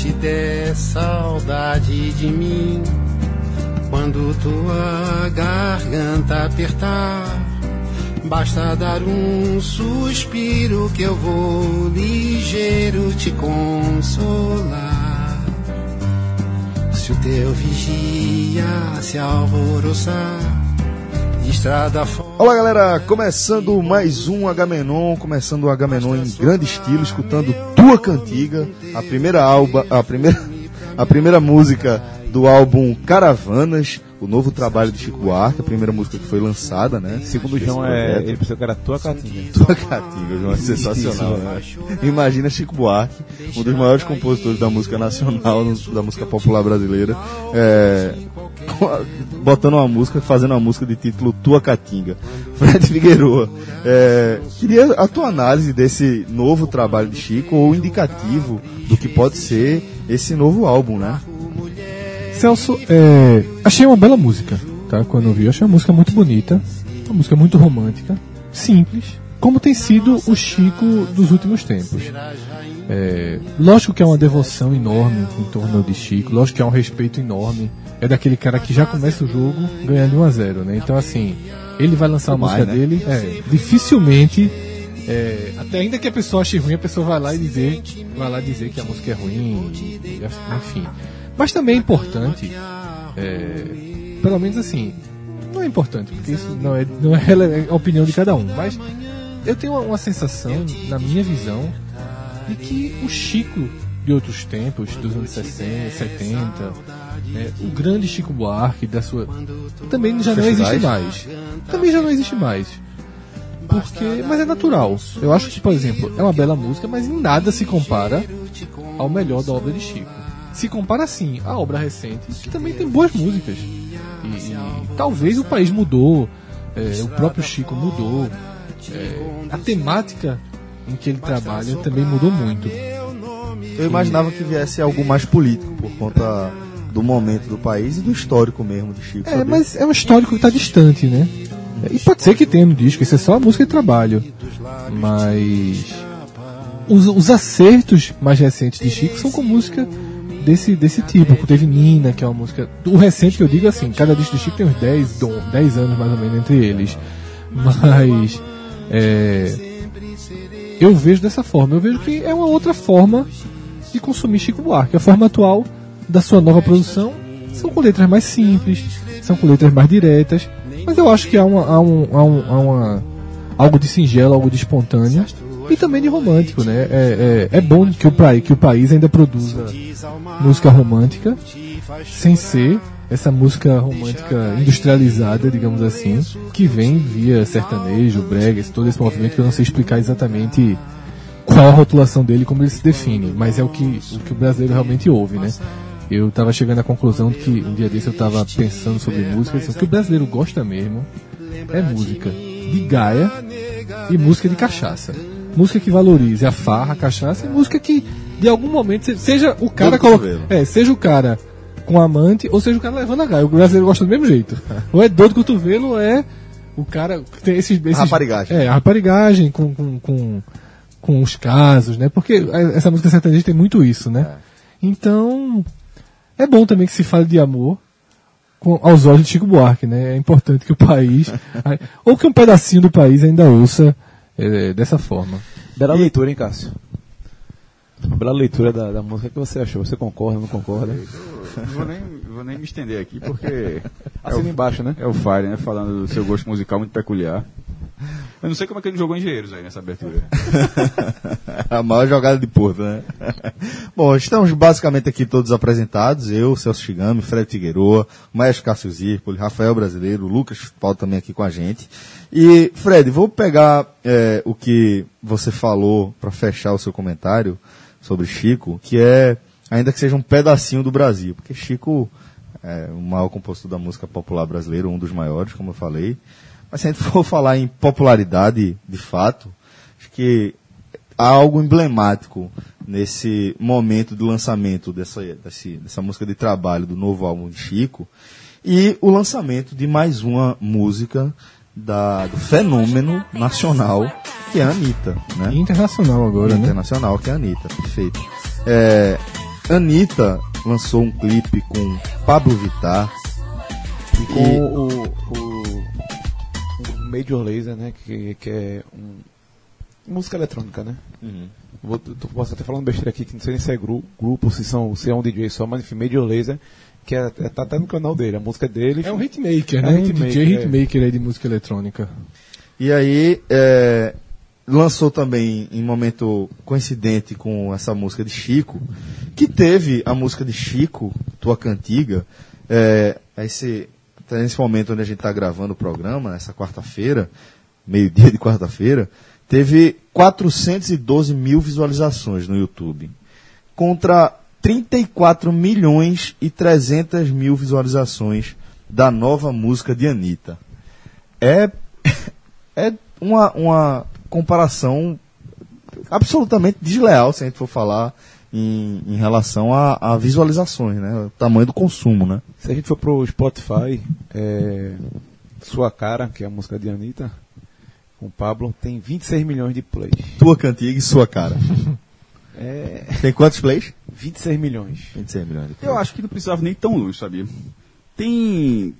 Te der saudade de mim, quando tua garganta apertar, basta dar um suspiro que eu vou ligeiro te consolar. Se o teu vigia se alvoroçar, estrada. Olá galera, começando mais um Agamenon, começando o Agamenon em grande estilo, escutando Tua Cantiga, a primeira alba, a primeira, a primeira música do álbum Caravanas, o novo trabalho de Chico Buarque, a primeira música que foi lançada, né? Segundo o João, é, ele pensou que era tua catinga. Tua Catinga, João, é sensacional, né? Imagina Chico Buarque, um dos maiores compositores da música nacional, da música popular brasileira, é, botando uma música, fazendo uma música de título Tua Catinga. Fred Figueroa, é, queria a tua análise desse novo trabalho de Chico, ou indicativo do que pode ser esse novo álbum, né? Celso, é, achei uma bela música, tá? Quando eu vi, achei uma música muito bonita, uma música muito romântica, simples, como tem sido o Chico dos últimos tempos. É, lógico que é uma devoção enorme em torno de Chico, lógico que é um respeito enorme. É daquele cara que já começa o jogo ganhando 1 a 0 né? Então, assim, ele vai lançar a música né? dele, é, dificilmente. é, até ainda que a pessoa ache ruim, a pessoa vai lá e dizer, vai lá dizer que a música é ruim, e- enfim. Mas também é importante, é, pelo menos assim, não é importante, porque isso não é, não é rele- é a opinião de cada um, mas eu tenho uma, uma sensação, na minha visão, de que o Chico de outros tempos, dos anos 60, 70, é, o grande Chico Buarque da sua. também já não existe mais. Também já não existe mais. Porque. Mas é natural. Eu acho que, por exemplo, é uma bela música, mas em nada se compara ao melhor da obra de Chico. Se compara sim à obra recente, que também tem boas músicas. E, e talvez o país mudou, é, o próprio Chico mudou, é, a temática em que ele trabalha também mudou muito. Eu imaginava que viesse algo mais político, por conta do momento do país e do histórico mesmo de Chico. É, sabe? mas é um histórico que está distante, né? E pode ser que tenha no disco, isso é só a música de trabalho. Mas os, os acertos mais recentes de Chico são com música desse, desse tipo. Teve Nina, que é uma música. O recente que eu digo assim, cada disco de Chico tem uns 10, dom- 10 anos mais ou menos entre eles. Mas é, eu vejo dessa forma. Eu vejo que é uma outra forma de consumir Chico Buarque. A forma atual da sua nova produção são com letras mais simples, são com letras mais diretas, mas eu acho que há, uma, há, um, há, um, há uma, algo de singelo, algo de espontâneo e também de romântico, né? É, é, é bom que o, que o país ainda produza música romântica sem ser essa música romântica industrializada, digamos assim, que vem via sertanejo, brega, todo esse movimento que eu não sei explicar exatamente qual a rotulação dele, como ele se define, mas é o que o, que o brasileiro realmente ouve, né? Eu estava chegando à conclusão de que um dia desse eu estava pensando sobre música, assim, o que o brasileiro gosta mesmo é música de gaia e música de cachaça. Música que valorize a farra, a cachaça, e música que de algum momento se- seja o cara coloca, é, seja o cara com amante ou seja o cara levando a gaia. O brasileiro gosta do mesmo jeito. Ou é dor do cotovelo ou é o cara que tem esses, esses Raparigagem. É, a raparigagem com, com, com, com os casos, né? Porque essa música sertaneja tem muito isso, né? Então, é bom também que se fale de amor com, aos olhos de Chico Buarque, né? É importante que o país, ou que um pedacinho do país ainda ouça é, dessa forma. Bela leitura, hein, Cássio? Uma bela leitura da, da música. O que você achou? Você concorda, não concorda? Não vou nem, vou nem me estender aqui, porque Assina embaixo, né? é o Fire, né? Falando do seu gosto musical muito peculiar. Eu não sei como é que ele jogou engenheiros aí nessa abertura. a maior jogada de Porto, né? Bom, estamos basicamente aqui todos apresentados. Eu, Celso Chigami, Fred Figueroa, Maestro Cássio Zirpoli, Rafael Brasileiro, Lucas Paulo também aqui com a gente. E, Fred, vou pegar é, o que você falou para fechar o seu comentário sobre Chico, que é, ainda que seja um pedacinho do Brasil, porque Chico é o maior compositor da música popular brasileira, um dos maiores, como eu falei. Mas se a gente for falar em popularidade, de fato, acho que há algo emblemático nesse momento do lançamento dessa, desse- dessa música de trabalho do novo álbum de Chico e o lançamento de mais uma música da, do fenômeno nacional que é a Anitta, né? Internacional agora, né? Internacional, que é a Anitta, perfeito. É, Anitta lançou um clipe com Pablo Vittar. E com o, o Major Laser, né? Que, que é um, música eletrônica, né? Vou, tô, posso até falando besteira aqui, que não sei nem se é gru, grupo, se, são, se é um DJ só, mas enfim, Major Laser, que é, é- tá até no canal dele, a música dele. É um hitmaker, É né? um Um hitmaker, DJ é. hitmaker aí de música eletrônica. E aí, é, lançou também, em momento coincidente com essa música de Chico, que teve a música de Chico, Tua Cantiga, é, esse, tá nesse momento onde a gente está gravando o programa, nessa quarta-feira, meio-dia de quarta-feira, teve 412 mil visualizações no YouTube, contra 34 milhões e 300 mil visualizações da nova música de Anitta. É é uma, uma comparação absolutamente desleal, se a gente for falar em, em relação a, a visualizações, né? O tamanho do consumo, né? Se a gente for pro Spotify, é, Sua Cara, que é a música de Anitta, com o Pablo, tem 26 milhões de plays. Tua cantiga e sua cara. É, Tem quantos plays? 26 milhões. 26 milhões de plays. Eu acho que não precisava nem tão longe, sabia? Tem,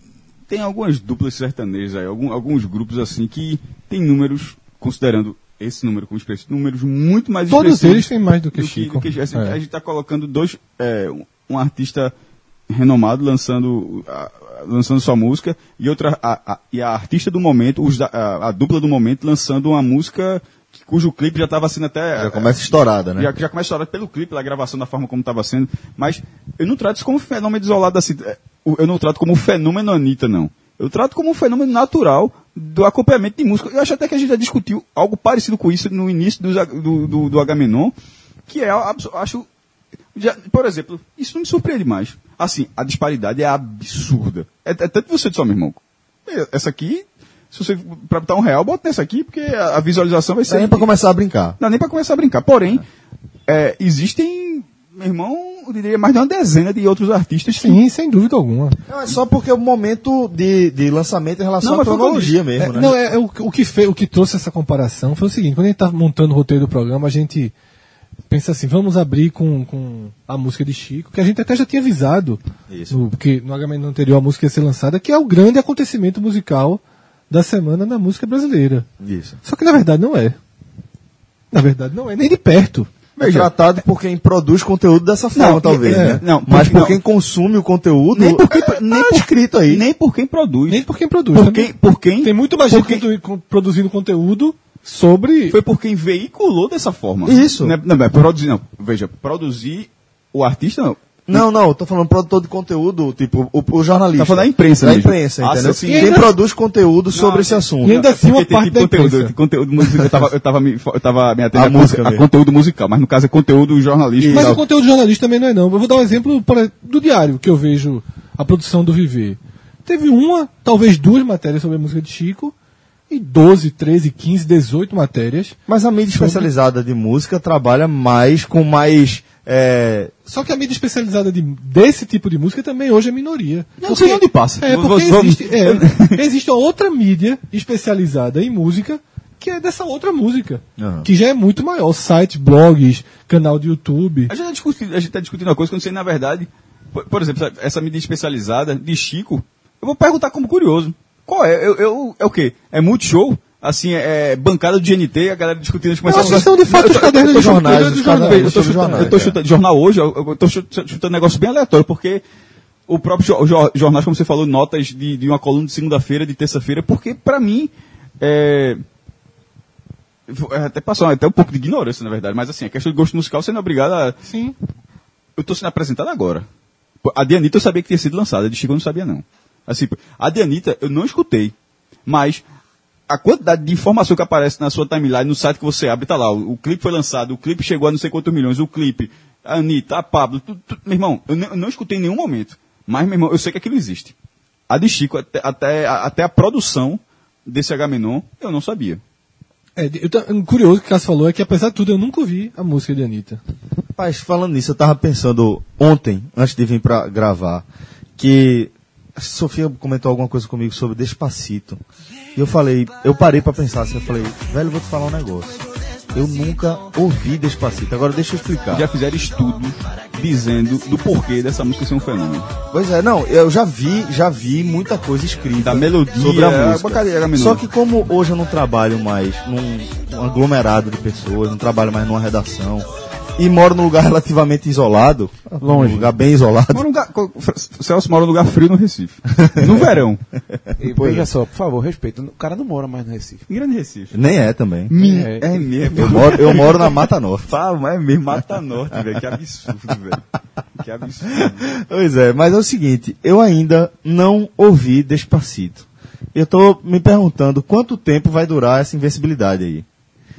tem algumas duplas sertanejas aí, algum- alguns grupos assim que tem números, considerando esse número como expressivo, números muito mais Todos eles têm mais do que do Chico. do que- assim, É. A gente está colocando dois, é, um, um artista renomado lançando, lançando sua música e outra a, a- e a artista do momento, os a, a dupla do momento lançando uma música cujo clipe já estava sendo até Já começa estourada, né? já, já começa a história pelo clipe, pela gravação, da forma como estava sendo. Mas eu não trato isso como fenômeno isolado assim. é, Eu não trato como um fenômeno Anitta, não. Eu trato como um fenômeno natural do acompanhamento de música. Eu acho até que a gente já discutiu algo parecido com isso no início Ag- do, do, do Agamenon, que é, acho, já- por exemplo, isso não me surpreende mais. Assim, a disparidade é absurda. É, é tanto que você disse, ó, meu irmão, é, essa aqui, se você, pra botar um real, bota nessa aqui, porque a, a visualização vai ser... é pra começar a brincar. Não nem pra começar a brincar. Porém, é, existem, meu irmão, eu diria mais de uma dezena de outros artistas que. Sim, sem dúvida alguma. Não, é só porque é o momento de, de lançamento em relação Não, à que cronologia mesmo, É, né? Não, é, é o, que- o que fe, o que trouxe essa comparação foi o seguinte, quando a gente tá montando o roteiro do programa, a gente pensa assim, vamos abrir com, com a música de Chico, que a gente até já tinha avisado, Isso. no, porque no HM anterior a música ia ser lançada, que é o grande acontecimento musical da semana na música brasileira. Isso. Só que na verdade não é. Na verdade não é, nem de perto. É tratado por quem produz conteúdo dessa forma, Não, talvez, é, né? não, Mas porque- por não. quem consome o conteúdo, Nem por quem, nem por escrito aí. Nem por quem produz. Nem por quem produz. Por também. quem- por quem- Tem muito mais por gente quem- produzindo conteúdo sobre... Foi por quem veiculou dessa forma. Isso. Não, é- não, é produzir, não. Veja, produzir o artista, não. Não, não, eu tô falando produtor de conteúdo, tipo, o, o jornalista. Tá falando da imprensa Da mesmo. imprensa, Ah, entendeu? sim, Quem sim. E ainda- produz conteúdo sobre Não, esse assunto. e ainda assim uma parte tipo da conteúdo, imprensa. conteúdo musical. Eu tava, eu tava me, eu tava me atendendo A a, música a conteúdo musical, mas no caso é conteúdo jornalístico. Mas o conteúdo jornalista também não é não. Eu vou dar um exemplo exemplo, do diário, que eu vejo a produção do Viver. Teve uma, talvez duas matérias sobre a música de Chico, e 12, 13, 15, 18 matérias. Mas a mídia especializada de música trabalha mais com mais. é, Só que a mídia especializada de, desse tipo de música também hoje é minoria. Não sei onde passa. É, porque existe, é, existe outra mídia especializada em música que é dessa outra música. Aham. Que já é muito maior. Sites, blogs, canal de YouTube. A gente está discutindo, tá discutindo uma coisa que eu não sei, na verdade, por, por exemplo, essa mídia especializada de Chico, eu vou perguntar como curioso. Qual é? Eu, eu- é o quê? É multishow? Assim, é, bancada do GNT, a galera discutindo as acho que são de fato os cadernos de jornais, de Eu sobre chutando, é. chutando jornal hoje, eu, tô chutando, um negócio bem aleatório, porque o próprio jo- jo- jornais, como você falou, notas de, de uma coluna de segunda-feira, de terça-feira, porque pra mim, é, é, até passou até um pouco de ignorância, na verdade, mas assim, a questão de gosto musical, você não é obrigado a... Sim. Eu tô sendo apresentado agora. A de Anitta eu sabia que tinha sido lançada, a de Chico eu não sabia não. Assim, a de Anitta eu não escutei, mas a quantidade de informação que aparece na sua timeline, no site que você abre, tá lá, o, o clipe foi lançado, o clipe chegou a não sei quantos milhões, o clipe, a Anitta, a Pablo, tudo, tudo- meu irmão, eu, não- eu não escutei em nenhum momento, mas, meu irmão, eu sei que aquilo existe. A de Chico, até, até, a- até a produção desse H-Menon, eu não sabia. É, eu, tô- curioso que o Cássio falou é que, apesar de tudo, eu nunca ouvi a música de Anitta. Rapaz, falando nisso, eu tava pensando ontem, antes de vir pra gravar, que Sofia comentou alguma coisa comigo sobre Despacito. E eu falei, eu parei pra pensar assim, eu falei, velho, vou te falar um negócio. eu nunca ouvi Despacito. Agora deixa eu explicar. Já fizeram estudo dizendo do porquê dessa música ser um fenômeno. Pois é, não, eu já vi, já vi muita coisa escrita Da melodia, sobre a a música. a melodia. Só que como hoje eu não trabalho mais num, num aglomerado de pessoas, não trabalho mais numa redação e moro num lugar relativamente isolado, Longe. um lugar bem isolado. Num lugar, o Celso mora num lugar frio no Recife. No verão. E Pois veja é. só, por favor, respeito. O cara não mora mais no Recife. Em grande Recife. Nem é também. É. É mesmo. Eu moro, eu moro na Mata Norte. Fala, é mesmo, Mata Norte, velho. Que absurdo, velho. Que absurdo. Pois é, mas é o seguinte, eu ainda não ouvi Despacito. Eu tô me perguntando quanto tempo vai durar essa invencibilidade aí.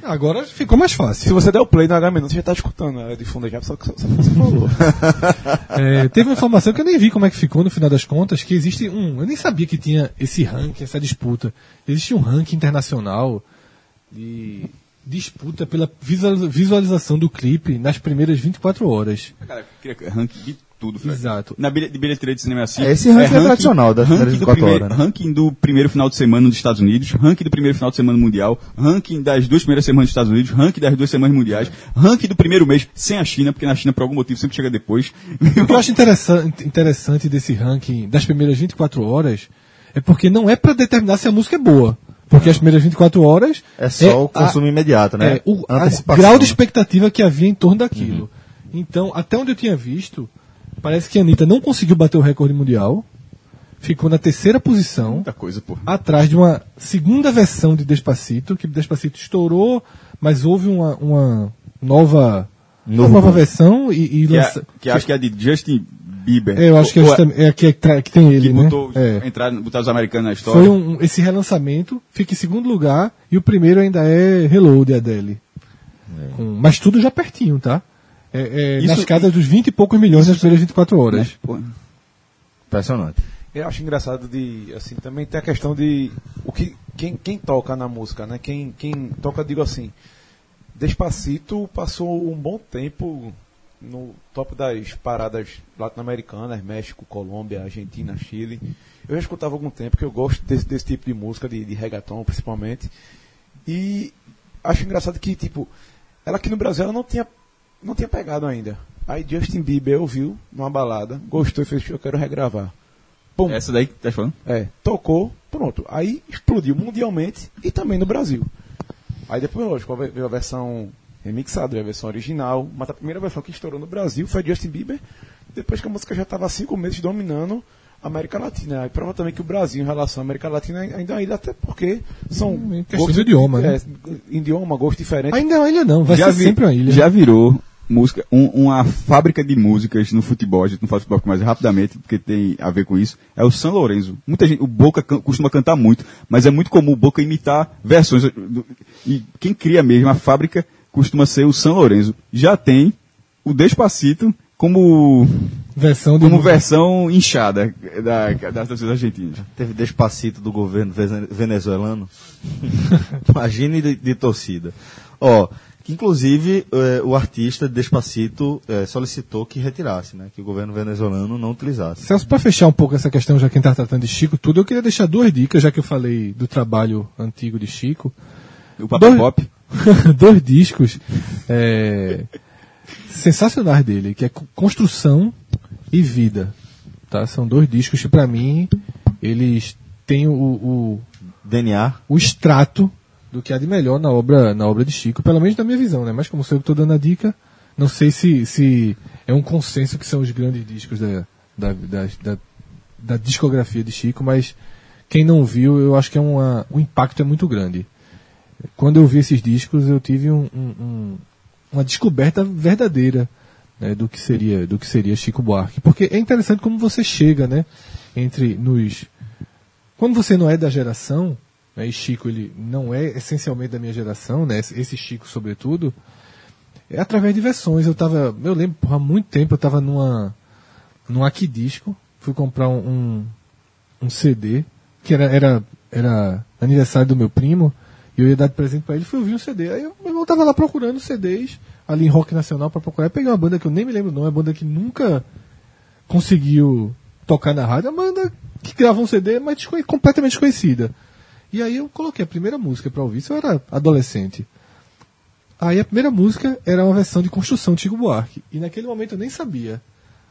Agora ficou mais Se fácil. você der o play no H minutos, você já tá escutando a de fundo já, só que só, só que você falou. É, teve uma informação que eu nem vi como é que ficou no final das contas, que existe um. Eu nem sabia que tinha esse ranking, essa disputa. Existe um ranking internacional de disputa pela visualiza- visualização do clipe nas primeiras 24 horas. Cara, eu queria ranking de tudo, velho. Exato. Na bilheteria de cinema é assim. É, esse ranking é tradicional das primeiras ranking do 24 primeiro, horas, né? Ranking do primeiro final de semana nos Estados Unidos, ranking do primeiro final de semana mundial, ranking das duas primeiras semanas dos Estados Unidos, ranking das duas semanas mundiais, ranking do primeiro mês sem a China, porque na China por algum motivo sempre chega depois. O que eu acho interessante, interessante desse ranking das primeiras 24 horas é porque não é pra determinar se a música é boa. Porque as primeiras 24 horas É só o a- consumo imediato, né? É, o a grau de expectativa que havia em torno daquilo. Então, até onde eu tinha visto, parece que a Anitta não conseguiu bater o recorde mundial, ficou na terceira posição, Muita coisa, pô. atrás de uma segunda versão de Despacito, que Despacito estourou, mas houve uma, uma nova, uma nova versão e, e Que, é, lança- que acho que é de Justin Bieber. É, eu acho que é, justamente- é, que, é, tra- que tem ele, que né? botou, É. entrar, botar os americanos na história. Foi um, esse relançamento, fica em segundo lugar, e o primeiro ainda é Hello, de Adele. Com- mas tudo já pertinho, tá? É, é, Isso- nas casas dos 20 e poucos milhões nas primeiras 24 horas. Pô, Impressionante. Eu acho engraçado de, assim, também tem a questão de o que, quem, quem toca na música, né? Quem, quem toca, digo assim, Despacito passou um bom tempo no top das paradas latino-americanas, México, Colômbia, Argentina, Chile. Eu já escutava há algum tempo que eu gosto desse, desse tipo de música, de, de reggaeton principalmente. E acho engraçado que, tipo, ela aqui no Brasil ela não tinha, não tinha pegado ainda. Aí Justin Bieber ouviu numa balada, gostou e fez, eu quero regravar. Pum. Essa daí que tá falando? É, tocou, pronto. Aí explodiu mundialmente e também no Brasil. Aí depois, lógico, veio a versão remixada, veio a versão original, mas a primeira versão que estourou no Brasil foi Justin Bieber, depois que a música já estava há cinco meses dominando a América Latina. Aí prova também que o Brasil, em relação à América Latina, ainda uma ilha, até porque são. Hum, questão de idioma, né? É, idioma, gosto diferente. Ainda é uma ilha não, vai ser vi- sempre uma ilha. Já virou música, um- uma fábrica de músicas no futebol, a gente não fala futebol mais rapidamente, porque tem a ver com isso, é o São Lourenço. Muita gente, o Boca can- costuma cantar muito, mas é muito comum o Boca imitar versões. do- E quem cria mesmo a fábrica costuma ser o São Lourenço. Já tem o Despacito como, Versão de como música. versão inchada da, das torcidas argentinas. Teve despacito do governo vene- venezuelano. Imagine de, de torcida. Ó, que inclusive eh, o artista Despacito eh, solicitou que retirasse, né? Que o governo venezuelano não utilizasse. Celso, para fechar um pouco essa questão, já que a gente está tratando de Chico, tudo, eu queria deixar duas dicas, já que eu falei do trabalho antigo de Chico. O Papel Dois- Pop. dois discos é, sensacionais dele, que é Co- Construção e Vida. Tá? São dois discos que, para mim, eles têm o, o, DNA. o extrato do que há de melhor na obra, na obra de Chico, pelo menos na minha visão, né? Mas como sou eu que estou dando a dica, não sei se, se é um consenso que são os grandes discos da, da, da, da, da discografia de Chico, mas quem não viu, eu acho que é uma, o impacto é muito grande. Quando eu vi esses discos, eu tive um, um- um- uma descoberta verdadeira né, do que seria do que seria Chico Buarque, porque é interessante como você chega, né, entre nos quando você não é da geração, né, e Chico ele não é essencialmente da minha geração, né, esse Chico sobretudo, é através de versões. Eu tava, eu lembro, há muito tempo eu tava numa num Aquidisco, fui comprar um, um, um CD que era, era era aniversário do meu primo e eu ia dar de presente pra ele, fui ouvir um CD. Aí eu, meu irmão tava lá procurando CDs ali em rock nacional pra procurar. Eu peguei uma banda que eu nem me lembro o nome, é uma banda que nunca conseguiu tocar na rádio, uma banda que grava um CD, mas completamente desconhecida. E aí eu coloquei a primeira música pra ouvir, isso eu era adolescente. Aí a primeira música era uma versão de construção de Chico Buarque. E naquele momento eu nem sabia.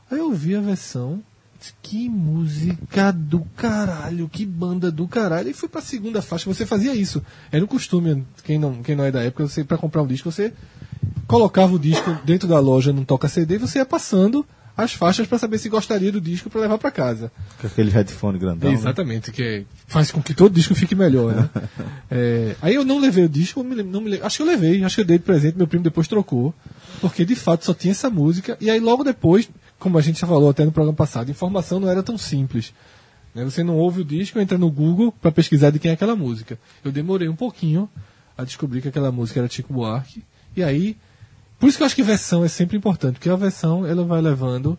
Aí eu ouvi a versão. disse, Que música do caralho, que banda do caralho. E fui pra segunda faixa. Você fazia isso. Era um costume, quem não, quem não é da época, você para comprar um disco, você colocava o disco dentro da loja num toca CD e você ia passando as faixas para saber se gostaria do disco para levar para casa. Com aquele headphone grandão. né? Exatamente, que faz com que todo disco fique melhor, né? É, aí eu não levei o disco, não me acho que eu levei, acho que eu dei de presente, meu primo depois trocou, porque de fato só tinha essa música, e aí logo depois, como a gente já falou até no programa passado, informação não era tão simples. né? Você não ouve o disco, entra no Google para pesquisar de quem é aquela música. Eu demorei um pouquinho a descobrir que aquela música era Chico Buarque, e aí por isso que eu acho que versão é sempre importante, porque a versão ela vai levando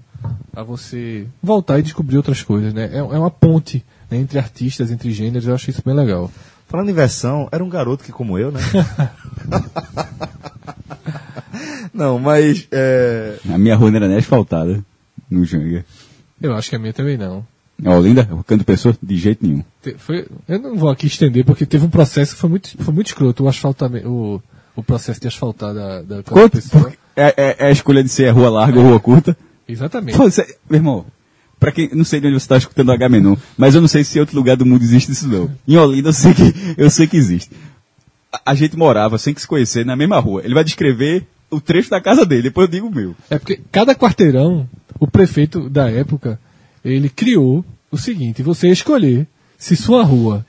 a você voltar e descobrir outras coisas, né? É, é uma ponte né, entre artistas, entre gêneros, eu acho isso bem legal. Falando em versão, era um garoto que como eu, né? não, mas é, A minha rua não era nem asfaltada. No Janga. Eu acho que a minha também não. É Olinda? O canto pessoa? De jeito nenhum. Te- Foi, eu não vou aqui estender, porque teve um processo que foi muito, foi muito escroto, o asfaltamento, o, o processo de asfaltar da, da Quanto? É, é- é a escolha de ser rua larga ou rua curta. Exatamente. Pô, cê- meu irmão, pra quem, não sei de onde você tá escutando o H-Menon, mas eu não sei se em outro lugar do mundo existe isso não. Em Olinda eu sei que, eu sei que existe. A, a gente morava, sem que se conhecer, na mesma rua. Ele vai descrever o trecho da casa dele, depois eu digo o meu. É porque cada quarteirão, o prefeito da época, ele criou o seguinte: você escolher se sua rua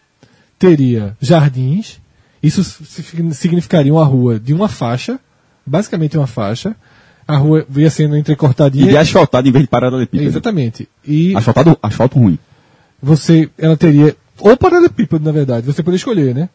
teria jardins, isso si- significaria uma rua de uma faixa, basicamente uma faixa, a rua ia sendo E entrecortadinha. de asfaltado em vez de paralelepípedo. Exatamente. E Asfaltado, asfalto ruim. você, ela teria, ou paralelepípedo, na verdade, você poderia escolher, né?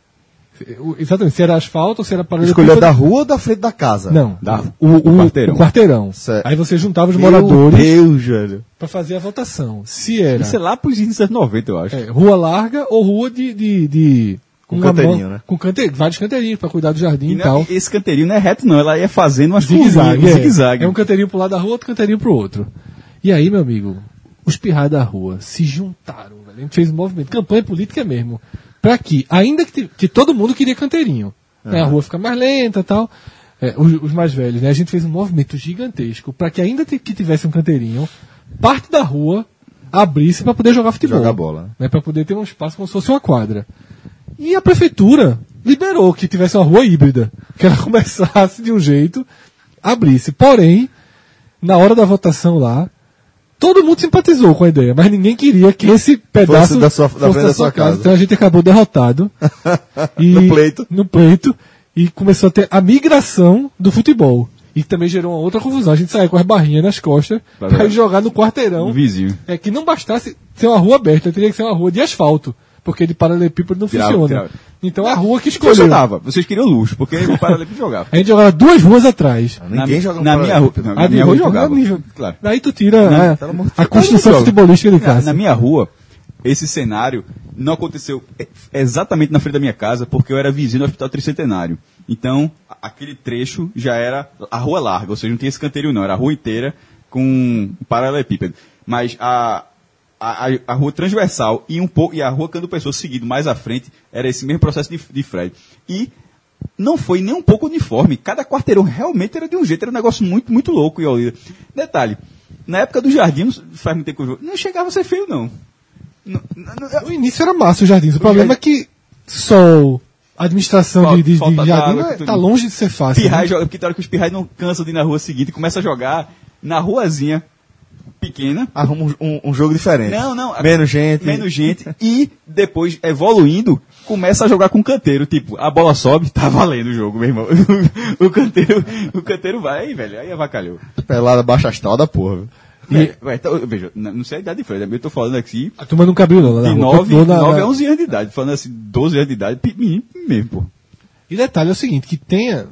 Exatamente, se era asfalto ou se era paralelepípedo. escolheu da rua ou da frente da casa? Não, Da- o, o, o quarteirão. o quarteirão. Aí você juntava os Meu moradores Deus, velho. para fazer a votação. Se era Isso é lá pros inícios dos anos 90, eu acho. é, rua larga ou rua de. de, de Com uma canteirinho, mão- né? Com cante, vários canteirinhos para cuidar do jardim E e, tal. esse canteirinho não é reto, não. Ela ia fazendo umas Zigue-zague. É, zigue-zague. é um canteirinho pro lado da rua, outro canteirinho pro outro. E aí, meu amigo, os pirrais da rua se juntaram, velho. A gente fez um movimento, campanha política mesmo. Pra que, ainda que, que todo mundo queria canteirinho. né, a rua fica mais lenta e tal. É, os, os mais velhos, né? A gente fez um movimento gigantesco para que ainda que tivesse um canteirinho, parte da rua abrisse para poder jogar futebol. Jogar bola, né? né, para poder ter um espaço como se fosse uma quadra. E a prefeitura liberou que tivesse uma rua híbrida, que ela começasse de um jeito, abrisse. Porém, na hora da votação lá, todo mundo simpatizou com a ideia, mas ninguém queria que esse pedaço Fosse da sua- da frente da sua casa. Então a gente acabou derrotado. e, No pleito. No pleito. E começou a ter a migração do futebol. E também gerou uma outra confusão. A gente saía com as barrinhas nas costas ver. ir jogar no quarteirão. Um vizinho. É que não bastasse ser uma rua aberta, teria que ser uma rua de asfalto. Porque de paralelepípedo não Tirava, funciona. tirava. Então a rua que escolheu. Funcionava. Vocês queriam luxo, porque o paralelepípedo jogava. A gente jogava duas ruas atrás. Ninguém na, joga no Na minha rua, não, na minha rua jogava. né, nível- Claro. Daí tu tira Não, a- pelo amor de a, construção futebolística de Na, casa. na minha rua, esse cenário não aconteceu é, exatamente na frente da minha casa, porque eu era vizinho do Hospital Tricentenário. Então, aquele trecho já era a rua larga, ou seja, não tinha esse canteiro não, era a rua inteira com um paralelepípedo. Mas a, a, a- a rua transversal e, um pouco, e a rua Cando Pessoa seguido mais à frente era esse mesmo processo de, de Fred. E não foi nem um pouco uniforme. Cada quarteirão realmente era de um jeito, era um negócio muito, muito louco. E, olha, detalhe, na época do jardim, faz muito tempo não chegava a ser feio, não. Não- não- não- No início era massa o jardim. O problema é que sol, administração de, de, de jardim d'água, é- tá longe de ser fácil. Pirrai né? joga, porque tem hora que os pirrais não cansam de ir na rua seguinte e começa a jogar na ruazinha pequena. Arruma um, um- um jogo diferente. Não, não. Menos gente. Menos gente. E depois, evoluindo, começa a jogar com canteiro. Tipo, a bola sobe, tá valendo o jogo, meu irmão. o canteiro, o canteiro vai, aí, velho, aí avacalhou. Pelada baixa astral da porra. viu? E, ué, então, veja, não sei a idade de Fred, eu tô falando aqui A turma nunca abriu não. na de rua. 9, Continuou na- 9 na- a 11 anos de idade. Falando assim, 12 anos de idade, menino mesmo, pô. E detalhe é o seguinte, que tenha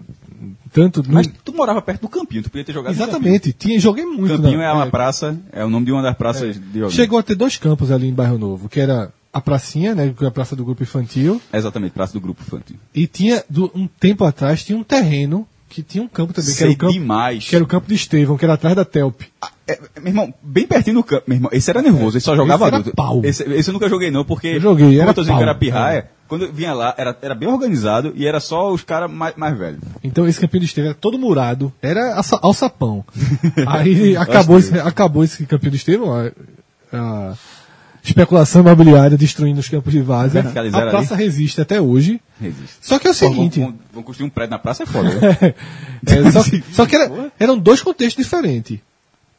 tanto... Mas tu morava perto do campinho, tu podia ter jogado Exatamente, tinha, joguei muito. Campinho. Campinho né? é uma praça, é o nome de uma das praças de joguinho. Chegou a ter dois campos ali em Bairro Novo, que era a pracinha, né, que é a praça do grupo infantil, É Exatamente, praça do grupo infantil. e tinha, do- um tempo atrás, tinha um terreno que tinha um campo também, que Sei era o campo, demais. que era o campo de Estevão, que era atrás da Telp. É, meu irmão, bem pertinho do campo. Meu irmão, esse era nervoso, esse só jogava Esse era adulto. pau. Esse, esse eu nunca joguei, não, porque. Eu joguei, era que pau. era pirraia. Quando eu vinha lá, era, era bem organizado e era só os caras mais, mais velhos. Então esse Campinho do Estevam era todo murado, era alçapão. Aí acabou esse, acabou esse Campinho do Estevão, a, a especulação imobiliária destruindo os campos de várzea. A praça resiste até hoje. Resiste. Só que é o vão, seguinte, vão- vão construir um prédio na praça, é foda. né? é, só, só que era- eram dois contextos diferentes.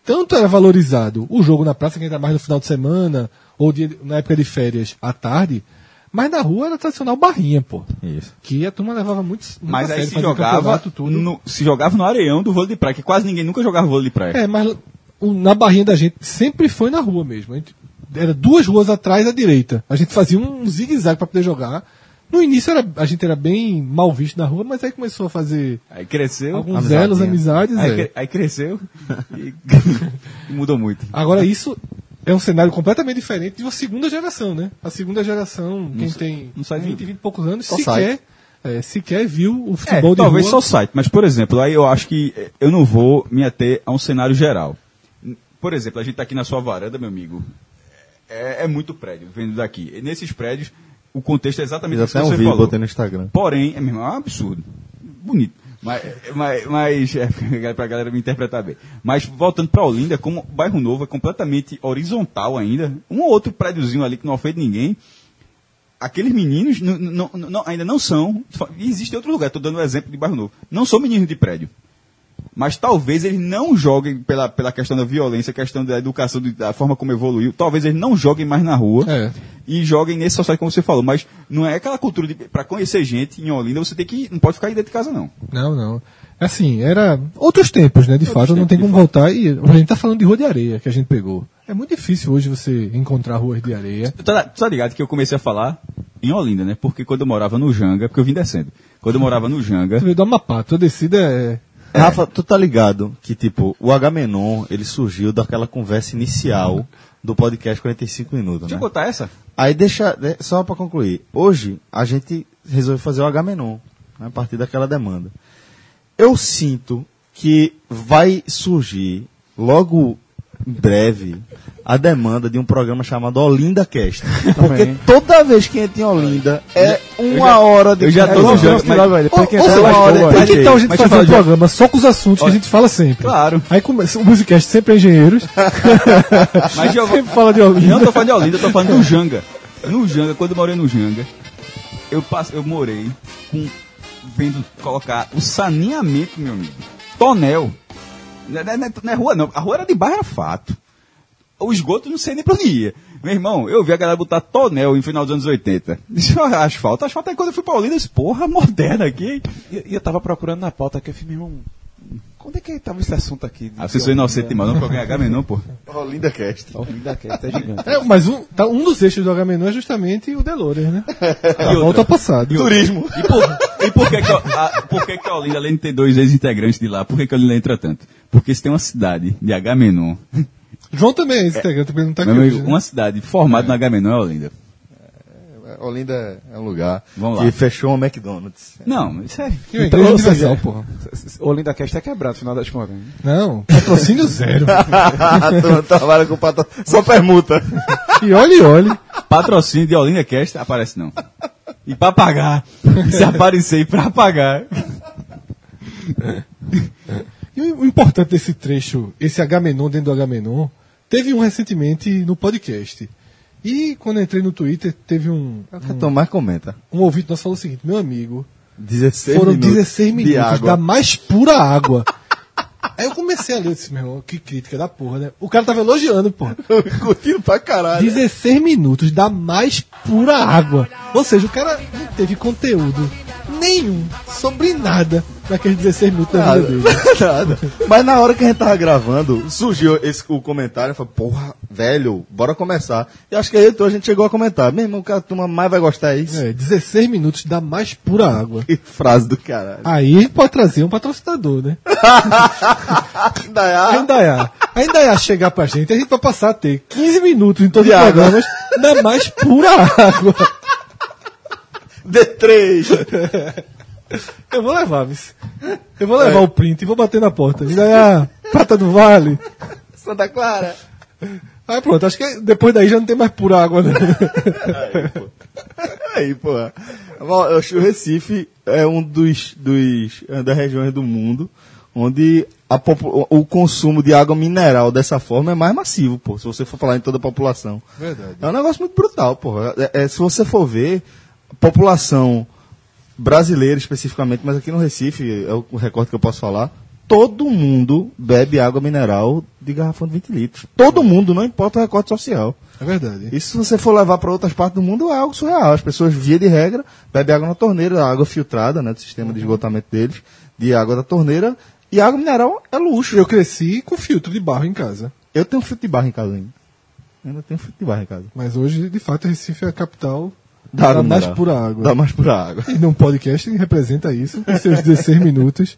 Tanto era valorizado o jogo na praça, que ainda mais no final de semana, ou dia- na época de férias à tarde, mas na rua era tradicional barrinha, pô. Isso. Que a turma levava muito, Mas aí se jogava, no, se jogava no areião do vôlei de praia, que quase ninguém nunca jogava vôlei de praia. É, mas o- na barrinha da gente sempre foi na rua mesmo. Gente- era duas ruas atrás à direita. A gente fazia um zigue-zague para poder jogar. No início era, a gente era bem mal visto na rua, mas aí começou a fazer Aí cresceu. alguns amizadinha. elos, amizades. Aí, é. aí cresceu e, e mudou muito. Agora isso é um cenário completamente diferente de uma segunda geração, né? A segunda geração, quem tem não sai de 20, 20 e poucos anos, Só sequer, é, sequer viu o É, futebol de talvez rua. só o site, mas por exemplo, aí eu acho que eh, eu não vou me ater a um cenário geral. Por exemplo, a gente tá aqui na sua varanda, meu amigo. É, é muito prédio vendo daqui. E nesses prédios, o contexto é exatamente isso que até um você vídeo, falou. botei no Instagram. Porém, é, meu irmão, é um absurdo. Bonito. Mas, mas, mas é, pra galera me interpretar bem. Mas voltando pra Olinda, como o bairro novo é completamente horizontal ainda, um ou outro prédiozinho ali que não ofende ninguém, aqueles meninos ainda não são. Existe outro lugar, estou dando um exemplo de bairro novo. Não são meninos de prédio. Mas talvez eles não joguem pela, pela questão da violência, questão da educação, da forma como evoluiu. Talvez eles não joguem mais na rua É. e joguem nesse society como você falou. Mas não é aquela cultura de para conhecer gente em Olinda, você tem que não pode ficar aí dentro de casa não. Não, não. Assim, era outros tempos, né? De fato, não tem como voltar. E a gente tá falando de rua de areia que a gente pegou. É muito difícil hoje você encontrar ruas de areia. Tu tá, tá ligado que eu comecei a falar em Olinda, né? Porque quando eu morava no Janga, porque eu vim descendo. Quando eu morava no Janga, Tu veio do Amapá, tua descida é. Rafa, tu tá ligado que, tipo, o Agamenon, ele surgiu daquela conversa inicial do podcast 45 minutos, deixa né? eu botar essa. Aí deixa, de- só pra concluir. Hoje, a gente resolveu fazer o Agamenon, né, a partir daquela demanda. Eu sinto que vai surgir, logo em breve, a demanda de um programa chamado Olinda Cast. Porque toda vez que entra em Olinda, é uma hora de eu já tô no jogo, mas- Ou- ou seja, hora Tem que então a gente Mas eu um falar, programa só com os assuntos que a gente fala sempre. Claro. Aí começa, o Musicast sempre é engenheiros. Mas eu sempre fala de Olinda. Não tô falando de Olinda, eu tô falando do Janga. No Janga, quando eu morei no Janga, eu, passe, eu morei com, vendo colocar o saneamento, meu amigo. Tonel. Não é, não é- não é rua, não. A rua era de bairro fato. O esgoto não sei nem pra onde ia. Meu irmão, eu vi a galera botar tonel no final dos anos 80. Isso é asfalto. Asfalto aí quando eu fui pra Olinda, eu disse, porra, moderna aqui. E, e eu tava procurando na pauta aqui, eu falei, meu irmão, quando é que tava esse assunto aqui? Ah, você sou inocente demais, não pra ganhar não, pô. Olinda Cast. Olinda Cast, é gigante. É, mas um, tá, um dos eixos do Agamenon é justamente o Delores, né? A volta ao passado. Turismo. E por, e por que, que, a, por que, que a Olinda, além de ter dois ex-integrantes de lá, por que, que a Olinda entra tanto? Porque se tem uma cidade de Agamenon, João também é esse integrante, mas não tá aqui hoje. amigo, né? uma cidade formada no Agamenon é Olinda. Olinda é um lugar Vamos que lá. fechou um McDonald's. Não, isso é. E uma Então, ou seja, porra. Olinda Cast é quebrado, no final das contas. né? Não, patrocínio zero. trabalha com patro... Só permuta. E olhe, olhe. Patrocínio de Olinda Cast aparece não. E pra pagar. Se aparecer e pra pagar. E o o importante desse trecho, esse Agamenon dentro do Agamenon, teve um recentemente no podcast. E quando entrei no Twitter, teve um, Então, mais comenta. um ouvinte nosso falou o seguinte, meu amigo, 16 foram minutos 16 de minutos da mais pura água. Aí eu comecei a ler, eu disse, meu irmão, que crítica da porra, né? O cara tava elogiando, porra. Curtindo pra caralho. 16 minutos da mais pura água. Ou seja, o cara não teve conteúdo nenhum sobre nada naqueles 16 minutos da Nada, vida dele. nada. Mas na hora que a gente tava gravando, surgiu esse, o comentário, eu falei, porra, velho, bora começar. E acho que aí então a gente chegou a comentar, meu irmão, o que a turma mais vai gostar é isso. É, 16 minutos da mais pura água. Que frase do caralho. Aí pode trazer um patrocinador, né? Indaiá, A Indaiá. A Indaiá chegar pra gente, a gente vai passar a ter 15 minutos em todos os programas da mais pura água. D3. Eu vou levar, Vice. Eu vou levar o print e vou bater na porta. Indaiá, Prata do Vale. Santa Clara. Aí pronto, acho que depois daí já não tem mais pura água, né? Aí, pô. Eu acho que o Recife é um dos, dos é das regiões do mundo onde a o consumo de água mineral dessa forma é mais massivo, pô, se você for falar em toda a população. Verdade. É um negócio muito brutal, pô. É- é- se você for ver, a população brasileira especificamente, mas aqui no Recife, é o recorte que eu posso falar, todo mundo bebe água mineral de garrafão de 20 litros. Todo mundo, não importa o recorte social. É verdade. E se você for levar para outras partes do mundo, é algo surreal. As pessoas, via de regra, bebem água na torneira, água filtrada, né, do sistema de esgotamento deles, de água da torneira, e água mineral é luxo. Eu cresci com filtro de barro em casa. Eu tenho filtro de barro em casa ainda. Eu ainda tenho filtro de barro em casa. Mas hoje, de fato, Recife é a capital Da mais pura água. Da mais pura água. E num podcast representa isso, com seus 16 minutos.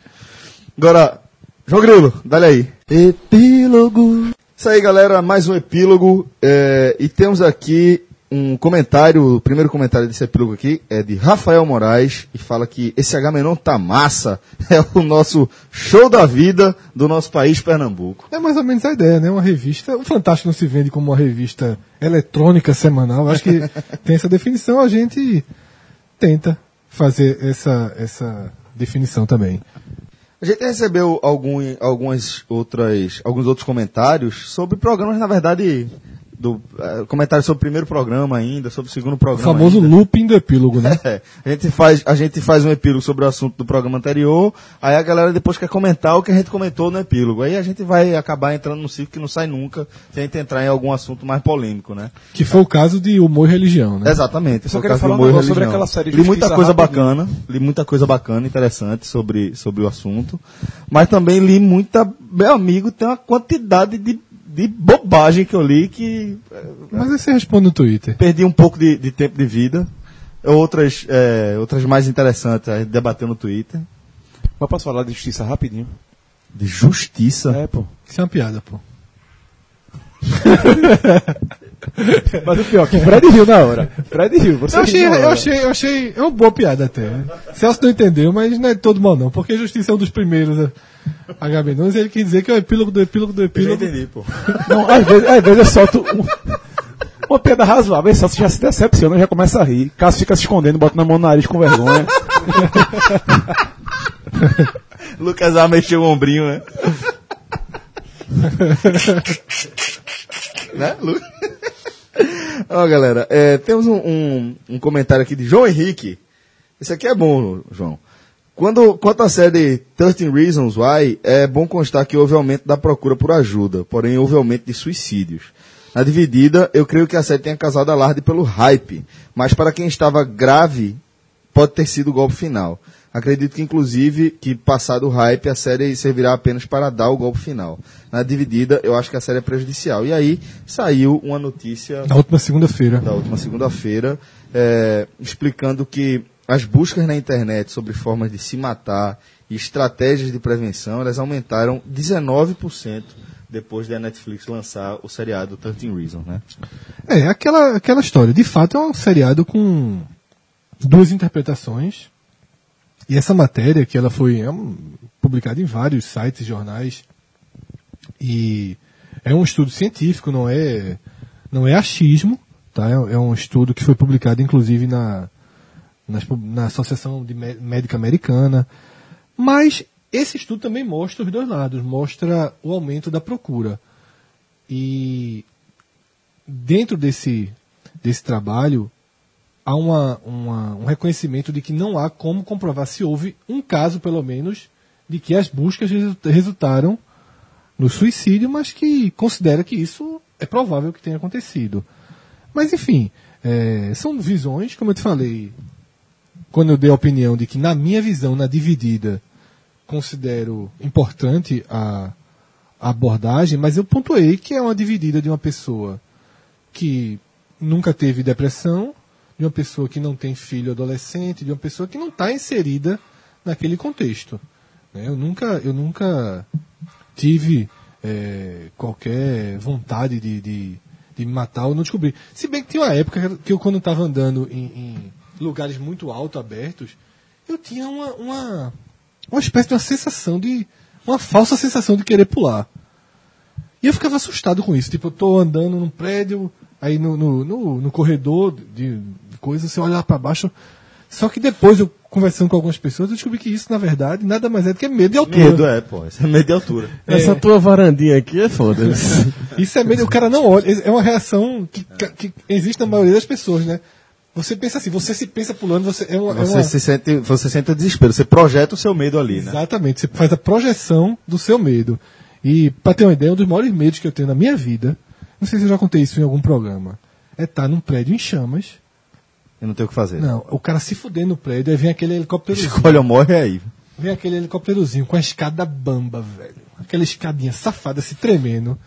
Agora, João Grilo, dá aí. Epílogo. Isso aí, galera, mais um epílogo. é, e temos aqui um comentário, o primeiro comentário desse epílogo aqui é de Rafael Moraes, e fala que esse Agamenon tá massa, é o nosso show da vida do nosso país, Pernambuco. É mais ou menos a ideia, né? Uma revista. O Fantástico não se vende como uma revista eletrônica semanal. Acho que tem essa definição, a gente tenta fazer essa, essa definição também. A gente recebeu algum, algumas outras, alguns outros comentários sobre programas, na verdade, do, eh, comentários sobre o primeiro programa ainda, sobre o segundo O programa. famoso ainda. looping do epílogo, né? É, a gente faz, a gente faz um epílogo sobre o assunto do programa anterior, aí a galera depois quer comentar o que a gente comentou no epílogo. Aí a gente vai acabar entrando num ciclo que não sai nunca, se a gente entrar em algum assunto mais polêmico, né? Que foi o caso de humor e religião, né? Exatamente. Eu só queria falar um sobre aquela série Li muita coisa bacana, li muita coisa bacana, interessante sobre, sobre o assunto, mas também li muita, meu amigo, tem uma quantidade de, de bobagem que eu li que eh, Mas aí você responde no Twitter. perdi um pouco de, de tempo de vida. Outras, é, outras mais interessantes a gente debateu no Twitter. Mas posso falar de justiça rapidinho? De justiça. É, pô. Isso é uma piada, pô. Mas o pior, que Fred riu na hora. Fred riu, você Eu achei, riu eu achei, eu achei. É uma boa piada até. Celso não entendeu, mas não é todo mal, não. Porque Justiça é um dos primeiros HB9 e ele quis dizer que é o epílogo do epílogo do Eu já epílogo. entendi, pô. Não, às vezes, às vezes eu solto um- uma piada razoável, aí Celso já se decepciona, já começa a rir. Cássio fica se escondendo, bota na mão no nariz com vergonha. Lucas A mexeu o ombrinho, né? né, Lu? Ó, galera, é, temos um, um, um comentário aqui de João Henrique. Esse aqui é bom, João. Quando, quanto à série 13 Reasons Why, é bom constar que houve aumento da procura por ajuda, porém houve aumento de suicídios. Na dividida, eu creio que a série tenha causado alarde pelo hype, mas para quem estava grave, pode ter sido o golpe final. Acredito que, inclusive, que passado o hype, a série servirá apenas para dar o golpe final. Na dividida, eu acho que a série é prejudicial. E aí, saiu uma notícia Na última segunda-feira. da última segunda-feira, é, explicando que as buscas na internet sobre formas de se matar e estratégias de prevenção, elas aumentaram 19% depois da Netflix lançar o seriado 13 Reasons, né? É, aquela, aquela história. De fato, é um seriado com duas interpretações. E essa matéria, que ela foi é um- publicada em vários sites e jornais, e é um estudo científico, não é, não é achismo, tá? É, é um estudo que foi publicado, inclusive, na, nas na Associação de Mé- Médica Americana. Mas esse estudo também mostra os dois lados, mostra o aumento da procura. E dentro desse, desse trabalho, há uma, uma- um reconhecimento de que não há como comprovar se houve um caso, pelo menos, de que as buscas resu- resultaram no suicídio, mas que considera que isso é provável que tenha acontecido. Mas, enfim, é, são visões, como eu te falei, quando eu dei a opinião de que, na minha visão, na dividida, considero importante a, abordagem, mas eu pontuei que é uma dividida de uma pessoa que nunca teve depressão, de uma pessoa que não tem filho adolescente, de uma pessoa que não está inserida naquele contexto. né? Eu nunca, eu nunca tive é, qualquer vontade de, de, de me matar ou não descobrir. Se bem que tinha uma época que eu, quando estava andando em, em lugares muito alto, abertos, eu tinha uma, uma, uma espécie de uma sensação de. uma falsa sensação de querer pular. E eu ficava assustado com isso. Tipo, eu tô andando num prédio, aí no, no, no, no corredor de, coisas, você olha lá pra baixo. Só que depois eu conversando com algumas pessoas, eu descobri que isso, na verdade, nada mais é do que medo de altura. Medo, é, pô. Isso é medo de altura. Essa tua varandinha aqui é foda. Isso é medo, o cara não olha. É uma reação que, que existe na maioria das pessoas, né? Você pensa assim, você se pensa pulando, você é uma. é Você, uma- se sente, você sente o desespero, você projeta o seu medo ali, né? Exatamente, você faz a projeção do seu medo. E, pra ter uma ideia, um dos maiores medos que eu tenho na minha vida, não sei se eu já contei isso em algum programa, é estar num prédio em chamas. Eu não tenho o que fazer. Não, o cara se fuder no prédio, aí vem aquele helicópterozinho. Escolhe ou morre aí. Vem aquele helicópterozinho com a escada bamba, velho. Aquela escadinha safada se tremendo.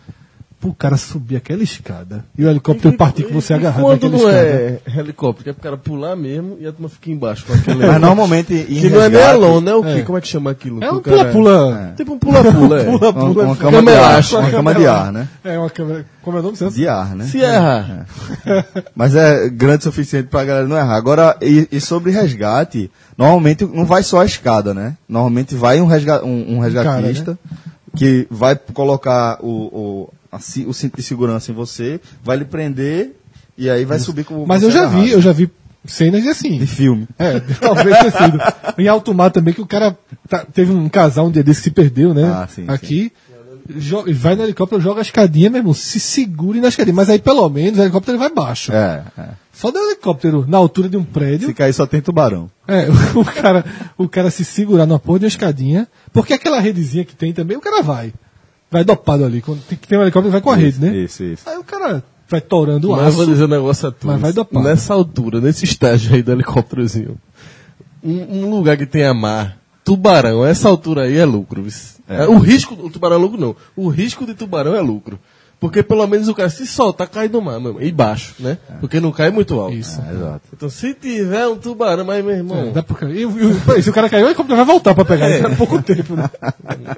Pro cara subir aquela escada. E o helicóptero partir com você agarrado Quando naquela não escada. é helicóptero, que é pro cara pular mesmo e a turma fica embaixo com aquele. Mas normalmente em que não é nem alone, né? O quê? É. Como é que chama aquilo? É Que um o cara- pula-pula. Tipo um pula-pula, é. uma, Pula-pula. uma cama de ar, água. uma cama de ar, né? É uma câmera. Como é o nome? Celso? De ar, né? Se errar. Mas é grande o suficiente pra galera não errar. Agora, e, e sobre resgate, normalmente não vai só a escada, né? Normalmente vai um, resga um, um resgatista que vai colocar o, o, a o cinto de segurança em você, vai lhe prender e aí vai subir com o Mas eu já vi, eu já vi cenas de assim. De filme. É, talvez tenha sido. Em alto mar também, que o cara tá- teve um casal um dia desse que se perdeu, né? Ah, sim, Aqui. jo- vai no helicóptero, joga a escadinha, meu irmão, se segure na escadinha. Mas aí, pelo menos, o helicóptero vai baixo. É, é. Só do helicóptero na altura de um prédio. Se cair só tem tubarão. É, o cara, o cara se segurar numa porra de uma escadinha. Porque aquela redezinha que tem também, o cara vai. Vai dopado ali. Quando tem que ter um helicóptero, vai com a rede, né? Isso, isso. Aí o cara vai torando o Mas vou aço. dizer um negócio a tu. Mas vai dopar. Nessa altura, nesse estágio aí do helicópterozinho, um, um lugar que tenha mar, tubarão, essa altura aí é lucro. vis. É, o risco, o tubarão é lucro não. O risco de tubarão é lucro. Porque pelo menos o cara se soltar, cai no mar, meu irmão. E baixo, né? Porque não cai muito alto. Isso. É, exato. Então se tiver um tubarão, mas meu irmão. É, dá pra... e, e, e, se o cara caiu, helicóptero vai voltar pra pegar. É. pouco tempo, né?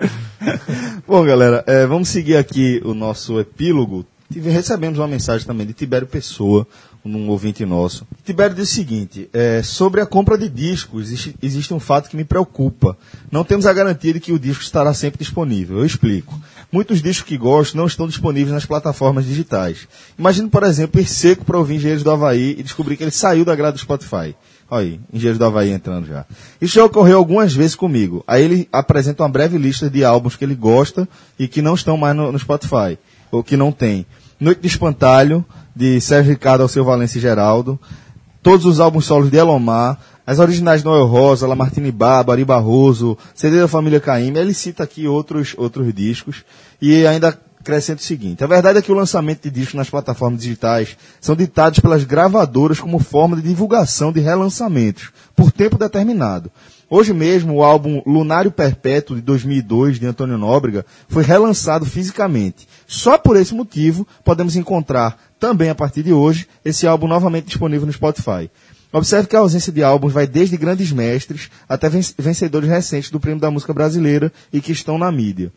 Bom, galera, é, vamos seguir aqui o nosso epílogo. Tive- recebemos uma mensagem também de Tibério Pessoa, um ouvinte nosso. Tibério diz o seguinte: é, sobre a compra de discos, existe, existe um fato que me preocupa. Não temos a garantia de que o disco estará sempre disponível. Eu explico. Muitos discos que gosto não estão disponíveis nas plataformas digitais. Imagine, por exemplo, ir seco para ouvir Engenheiros do Havaí e descobrir que ele saiu da grade do Spotify. Olha aí, Engenheiros do Havaí entrando já. Isso já ocorreu algumas vezes comigo. Aí ele apresenta uma breve lista de álbuns que ele gosta e que não estão mais no, no Spotify, ou que não tem. Noite de Espantalho, de Sérgio Ricardo ao seu Valência e Geraldo. Todos os álbuns solos de Elomar. As originais Noel Rosa, Lamartine Barba, Ari Barroso, CD da Família Caymmi. Ele cita aqui outros, outros discos. E ainda acrescenta o seguinte: a verdade é que o lançamento de discos nas plataformas digitais são ditados pelas gravadoras como forma de divulgação de relançamentos, por tempo determinado. Hoje mesmo, o álbum Lunário Perpétuo de 2002 de Antônio Nóbrega foi relançado fisicamente. Só por esse motivo podemos encontrar também a partir de hoje esse álbum novamente disponível no Spotify. Observe que a ausência de álbuns vai desde grandes mestres até ven- vencedores recentes do Prêmio da Música Brasileira e que estão na mídia.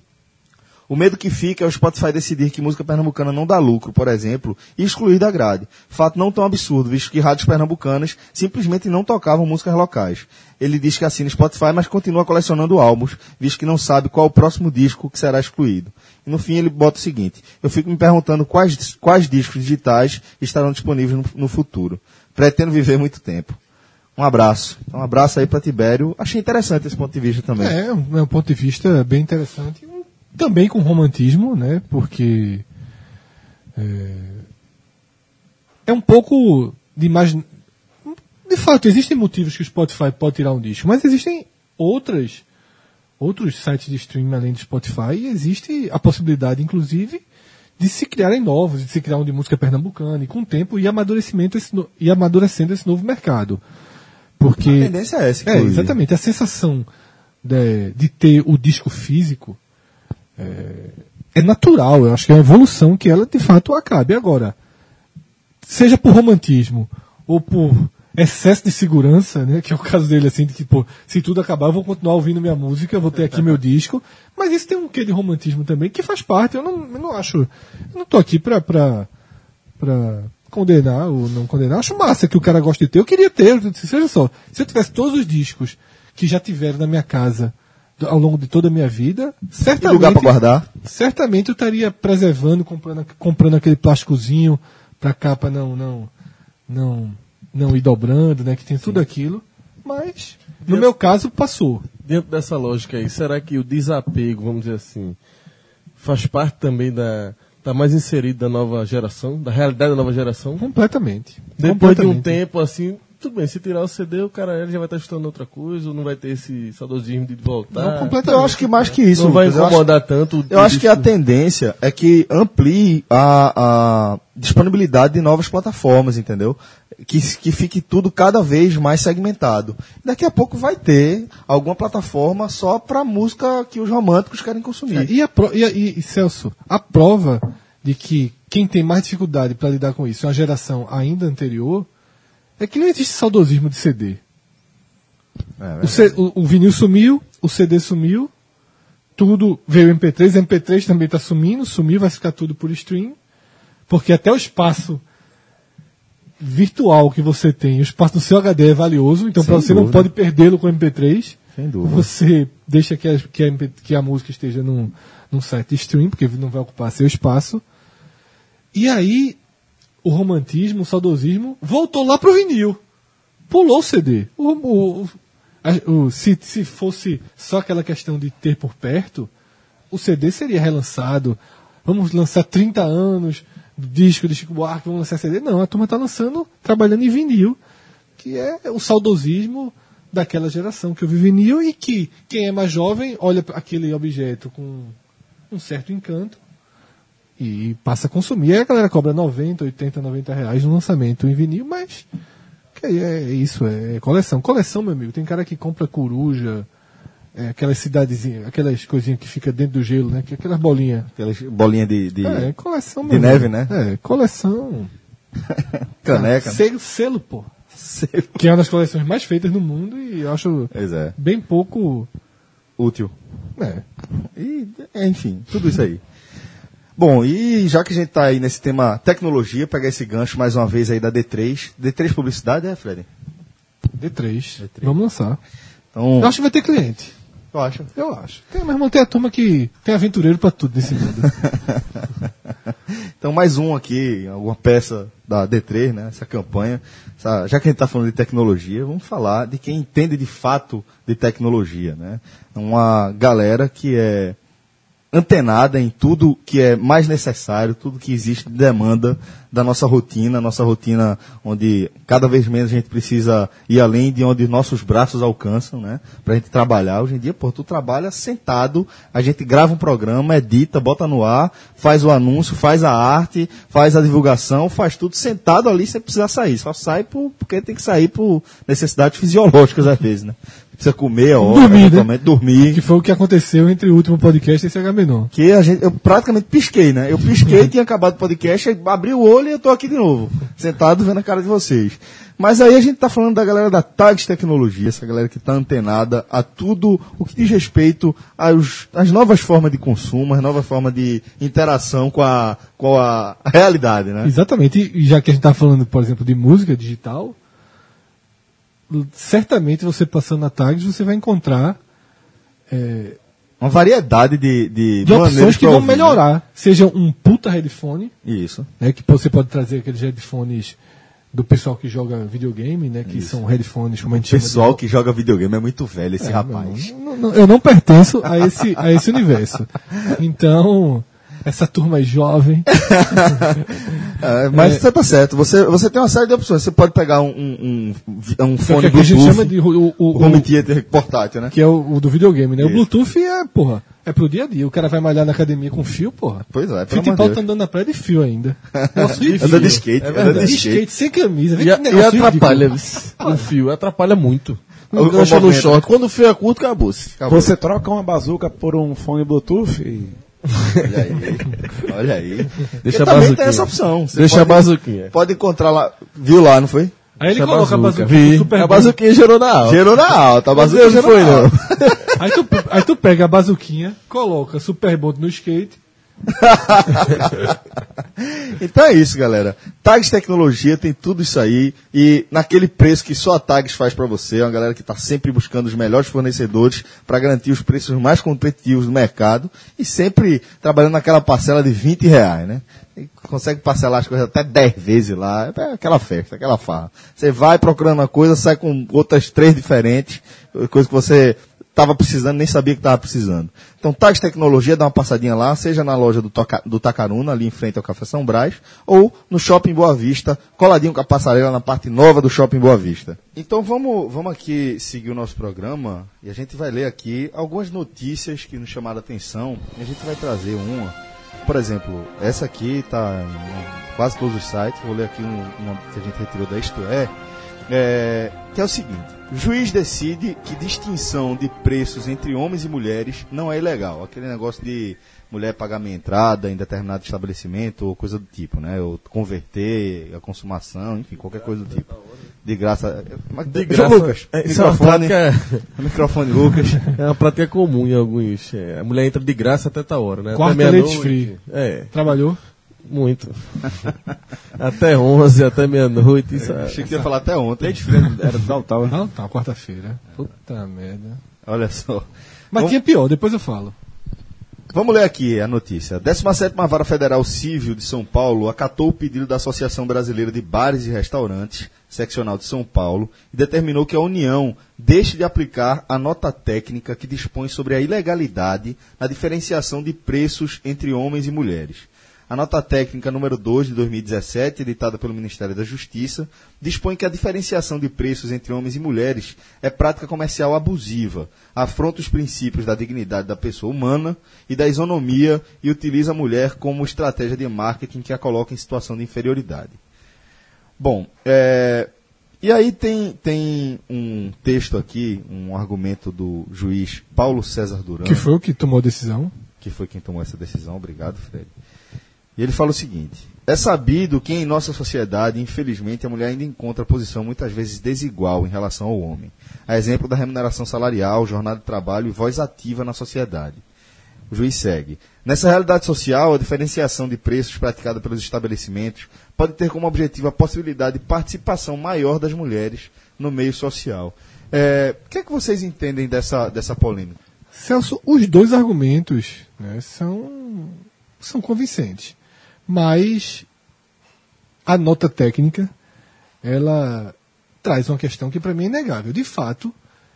O medo que fica é o Spotify decidir que música pernambucana não dá lucro, por exemplo, e excluir da grade. Fato não tão absurdo, visto que rádios pernambucanas simplesmente não tocavam músicas locais. Ele diz que assina Spotify, mas continua colecionando álbuns, visto que não sabe qual o próximo disco que será excluído. E no fim ele bota o seguinte, eu fico me perguntando quais, quais discos digitais estarão disponíveis no, no futuro. Pretendo viver muito tempo. Um abraço. Um abraço aí para Tibério. Achei interessante esse ponto de vista também. É, é um ponto de vista bem interessante. Também com romantismo, né? Porque. É, é um pouco de imagem. De fato, existem motivos que o Spotify pode tirar um disco, mas existem outras. Outros sites de streaming além do Spotify e existe a possibilidade, inclusive, de se criarem novos, de se criar um de música pernambucana, e com o tempo e amadurecimento esse no- e amadurecendo esse novo mercado. Porque A tendência é essa, é, exatamente. A sensação de, de ter o disco físico é, é natural. Eu acho que é uma evolução que ela de fato acabe. Agora, seja por romantismo ou por excesso de segurança, né, que é o caso dele, assim, de que, pô, se tudo acabar, eu vou continuar ouvindo minha música, vou ter aqui meu disco. Mas isso tem um quê de romantismo também, que faz parte. Eu não, eu não acho. Eu não tô aqui pra. pra pra condenar ou não condenar. Acho massa que o cara gosta de ter. Eu queria ter. Seja só, se eu tivesse todos os discos que já tiveram na minha casa ao longo de toda a minha vida, certamente, lugar pra guardar? certamente eu estaria preservando, comprando, comprando aquele plásticozinho pra capa não, não, não, não ir dobrando, né? Que tem tudo aquilo. Mas, no meu caso, passou. Dentro dessa lógica aí, será que o desapego, vamos dizer assim, faz parte também da. Tá mais inserido da nova geração, da realidade da nova geração? Completamente. Depois de um Completamente. tempo assim, tudo bem, se tirar o CD, o cara ele já vai estar estudando outra coisa, ou não vai ter esse saudosismo de voltar. Não, completamente. Eu acho que mais que isso, não vai eu acho- incomodar tanto. o Eu acho que a tendência é que amplie a, a disponibilidade de novas plataformas, entendeu? Que, que fique tudo cada vez mais segmentado. Daqui a pouco vai ter alguma plataforma só para música que os românticos querem consumir. E, a pro- e, a- e- e, Celso, a prova de que quem tem mais dificuldade para lidar com isso é uma geração ainda anterior é que não existe saudosismo de CD. É, O, C- o- o vinil sumiu, o CD sumiu, tudo veio MP3, MP3 também está sumindo, sumiu, vai ficar tudo por stream, porque até o espaço virtual que você tem, o espaço do seu HD é valioso, então para você não pode perdê-lo com MP3. Sem dúvida. Você deixa que a, que a, que a música esteja num, num site stream, porque não vai ocupar seu espaço. E aí, o romantismo, o saudosismo, voltou lá pro vinil. Pulou o CD. O, o- o- se, se fosse só aquela questão de ter por perto, o CD seria relançado. Vamos lançar 30 anos do disco de Chico Buarque, vamos lançar CD. Não, a turma está lançando, trabalhando em vinil, que é o saudosismo daquela geração que ouve vinil e que quem é mais jovem olha aquele objeto com um certo encanto e passa a consumir. Aí a galera cobra 90, 80, 90 reais no lançamento em vinil, mas que é, é isso, é coleção. Coleção, meu amigo, tem cara que compra coruja, é, aquelas cidadezinhas, aquelas coisinhas que fica dentro do gelo, né? Que aquelas bolinhas. Aquelas bolinhas de, de É, coleção de neve, amigo. né? É, coleção. caneca. Ah, selo, selo, pô. Que é uma das coleções mais feitas no mundo e eu acho é, bem pouco. útil. É, E, é, enfim, tudo isso aí. Bom, e já que a gente tá aí nesse tema tecnologia, pegar esse gancho mais uma vez aí da D3. D3 Publicidade, é, Fred? D3. Vamos lançar. Então, Eu acho que vai ter cliente. eu acho. Eu acho. Tem, meu irmão, tem a turma que tem aventureiro pra tudo nesse mundo. Então, mais um aqui, alguma peça da D3, né? Essa campanha. Essa- já que a gente está falando de tecnologia, vamos falar de quem entende de fato de tecnologia, né? Uma galera que é antenada em tudo que é mais necessário, tudo que existe de demanda da nossa rotina, nossa rotina onde cada vez menos a gente precisa ir além de onde nossos braços alcançam, né? Pra gente trabalhar. Hoje em dia, pô, tu trabalha sentado, a gente grava um programa, edita, bota no ar, faz o anúncio, faz a arte, faz a divulgação, faz tudo sentado ali sem precisar sair. Só sai por, porque tem que sair por necessidades fisiológicas às vezes, né? Precisa comer, a hora, Dormir, né? dormir que foi o que aconteceu entre o último podcast e esse H-Menor. que a gente, eu praticamente pisquei, né? Eu pisquei, tinha acabado o podcast, abri o olho e eu tô aqui de novo, sentado vendo a cara de vocês. Mas aí a gente tá falando da galera da Tags Tecnologia, essa galera que tá antenada a tudo o que diz respeito aos, às novas formas de consumo, às novas formas de interação com a, com a realidade, né? Exatamente. E já que a gente tá falando, por exemplo, de música digital, certamente você passando na Tags, você vai encontrar é, Uma variedade de, de, de opções que vão ouvir, né? melhorar. Seja um puta headphone, Isso. né, que você pode trazer aqueles headphones do pessoal que joga videogame, né, que são headphones, como a gente O pessoal de... que joga videogame é muito velho, esse É, rapaz. não- não- eu não pertenço a esse, a esse universo. Então, essa turma é jovem. É, mas É. você tá certo. Você, você tem uma série de opções. Você pode pegar um, um, um, um que fone a gente Bluetooth, chama de o, o- o o- home theater portátil, né? que é o, o do videogame, né? O Isso. Bluetooth é, porra, é pro dia a dia. O cara vai malhar na academia com fio, porra. Pois é, pelo amor de Deus. tá andando na praia de fio ainda. Nossa, de Anda fio. de skate, É anda verdade. de De skate. skate sem camisa. Vê E, a- que e atrapalha o fio, atrapalha muito. O- o Engancha no short. Quando o fio é curto, acabou-se. Acabou. Você troca uma bazuca por um fone Bluetooth e... Olha aí, olha aí. Deixa a Porque também bazuquinha. tem essa opção. Você Deixa a pode, bazuquinha. pode encontrar lá, viu lá, não foi? Aí ele Deixa coloca a bazuca. Vi. Super a bazuquinha gerou na alta. Gerou na alta, a Deus, não foi, não. Aí tu, aí tu pega a bazuquinha, coloca Super Bond no skate então é isso, galera. Tags Tecnologia tem tudo isso aí e naquele preço que só a Tags faz para você, é uma galera que está sempre buscando os melhores fornecedores para garantir os preços mais competitivos do mercado e sempre trabalhando naquela parcela de 20 reais, né? E consegue parcelar as coisas até 10 vezes lá, é aquela festa, aquela farra. Você vai procurando uma coisa, sai com outras três diferentes, coisa que você estava precisando, nem sabia que estava precisando. Então, Tags Tecnologia, dá uma passadinha lá, seja na loja do, Toca, do Tacaruna, ali em frente ao Café São Brás, ou no Shopping Boa Vista, coladinho com a passarela na parte nova do Shopping Boa Vista. Então, vamos, vamos aqui seguir o nosso programa e a gente vai ler aqui algumas notícias que nos chamaram a atenção e a gente vai trazer uma. Por exemplo, essa aqui está em quase todos os sites, vou ler aqui um, uma que a gente retirou da Isto É, é que é o seguinte. O juiz decide que distinção de preços entre homens e mulheres não é ilegal. Aquele negócio de mulher pagar minha entrada em determinado estabelecimento ou coisa do tipo, né? Ou converter a consumação, enfim, qualquer coisa do tipo. De graça. Mas, De graça. Lucas, É, é microfone, prática- microfone, Lucas. É uma prática comum em alguns. é, a mulher entra de graça até tal hora, né? Quarta até leite meia-noite. free. É, Trabalhou? Muito. até 11, até meia-noite. Isso é- Achei que ia falar até ontem. Leite frio era do tal, né? Não, tá, quarta-feira. Puta merda. Olha só. Mas Vamos- tinha pior, depois eu falo. Vamos ler aqui a notícia. A 17ª Vara Federal Civil de São Paulo acatou o pedido da Associação Brasileira de Bares e Restaurantes, seccional de São Paulo, e determinou que a União deixe de aplicar a nota técnica que dispõe sobre a ilegalidade na diferenciação de preços entre homens e mulheres. A nota técnica número 2 de 2017, editada pelo Ministério da Justiça, dispõe que a diferenciação de preços entre homens e mulheres é prática comercial abusiva, afronta os princípios da dignidade da pessoa humana e da isonomia e utiliza a mulher como estratégia de marketing que a coloca em situação de inferioridade. Bom, é, e aí tem, tem um texto aqui, um argumento do juiz Paulo César Duran Que foi o que tomou a decisão? que foi quem tomou essa decisão, obrigado, Fred. E ele fala o seguinte: é sabido que em nossa sociedade, infelizmente, a mulher ainda encontra posição muitas vezes desigual em relação ao homem. A exemplo da remuneração salarial, jornada de trabalho e voz ativa na sociedade. O juiz segue. Nessa realidade social, a diferenciação de preços praticada pelos estabelecimentos pode ter como objetivo a possibilidade de participação maior das mulheres no meio social. É, o que é que vocês entendem dessa, dessa polêmica? Celso, os dois argumentos né, são, são convincentes. Mas a nota técnica, ela traz uma questão que para mim é inegável. De fato,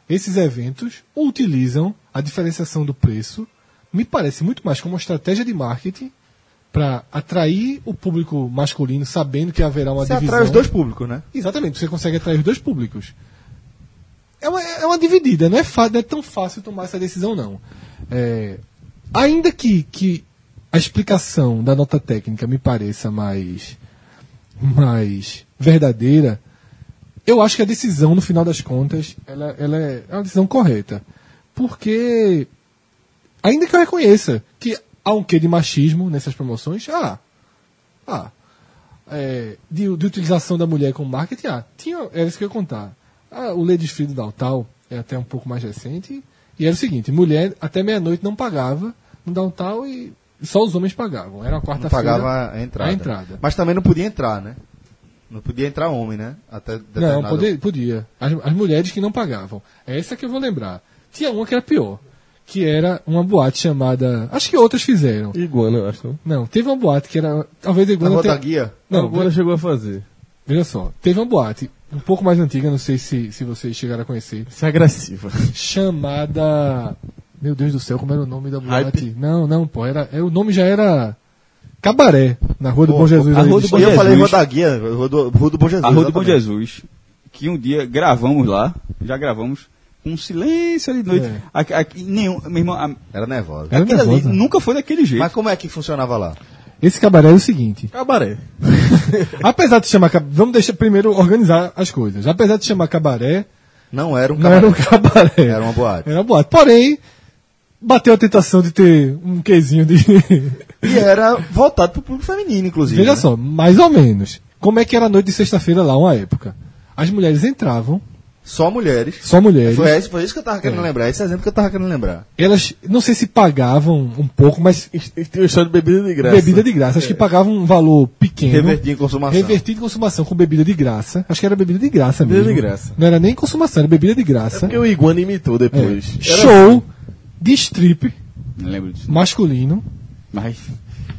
esses eventos utilizam a diferenciação do preço, me parece muito mais como uma estratégia de marketing para atrair o público masculino, sabendo que haverá uma Você divisão. atrai os dois públicos, né? Exatamente, você consegue atrair os dois públicos. É uma, é uma dividida, não é, não é tão fácil tomar essa decisão, não. É, ainda que, que a explicação da nota técnica me pareça mais, mais verdadeira, eu acho que a decisão, no final das contas, ela, ela é, é uma decisão correta. Porque, ainda que eu reconheça que há um quê de machismo nessas promoções, ah, ah, é, de, de utilização da mulher como marketing, ah, tinha, era isso que eu ia contar. Ah, o Ladies Free do Downtown é até um pouco mais recente, e era o seguinte, mulher até meia-noite não pagava no Downtown e só os homens pagavam. Era uma Não quarta-feira. pagava a entrada. a entrada. Mas também não podia entrar, né? Não podia entrar homem, né? Até Não, determinado- podia. podia. As, as mulheres que não pagavam. Essa que eu vou lembrar. Tinha uma que era pior, que era uma boate chamada... Acho que outras fizeram. Iguana, eu acho. Não? Não, teve uma boate que era... Talvez a Na Iguana rua tenha- da guia? Não, Iguana chegou a fazer. Veja só, teve uma boate um pouco mais antiga, não sei se, se vocês chegaram a conhecer, Isso é agressiva. chamada. Meu Deus do céu, como era o nome da boate? Não, não, pô, era, é, o nome já era Cabaré, na Rua do Pô, Bom Jesus. a Rua de do Bom E eu Jesus. falei Rua da Guia, Rua do, Rua do Bom Jesus. A Rua do Bom. Jesus, que um dia gravamos lá, já gravamos, com um silêncio ali de noite. É. Aqui, aqui, nenhum, meu irmão, a- Era nervosa. Era nervosa. nunca foi daquele jeito. Mas como é que funcionava lá? Esse cabaré é o seguinte. Cabaré. Apesar de chamar. Vamos deixar primeiro organizar as coisas. Apesar de chamar cabaré, Não era um não era um cabaré. cabaré. Era uma boate. Era uma boate. Porém, bateu a tentação de ter um quezinho de. E era voltado pro público feminino, inclusive. Veja né? só, mais ou menos. Como é que era a noite de sexta-feira lá, uma época? As mulheres entravam Só mulheres. Só mulheres. Foi, esse- foi isso que eu tava querendo É. lembrar. Esse exemplo que eu tava querendo lembrar. Elas, não sei se pagavam um pouco, mas uma história de bebida de graça. bebida de graça. Acho que pagavam um valor pequeno. Revertir em consumação. Revertido em consumação com bebida de graça. Acho que era bebida de graça Bebida mesmo. de graça. Não era nem consumação, era bebida de graça. Porque o Iguana imitou depois. É. Show de strip Não lembro disso. masculino. Mas.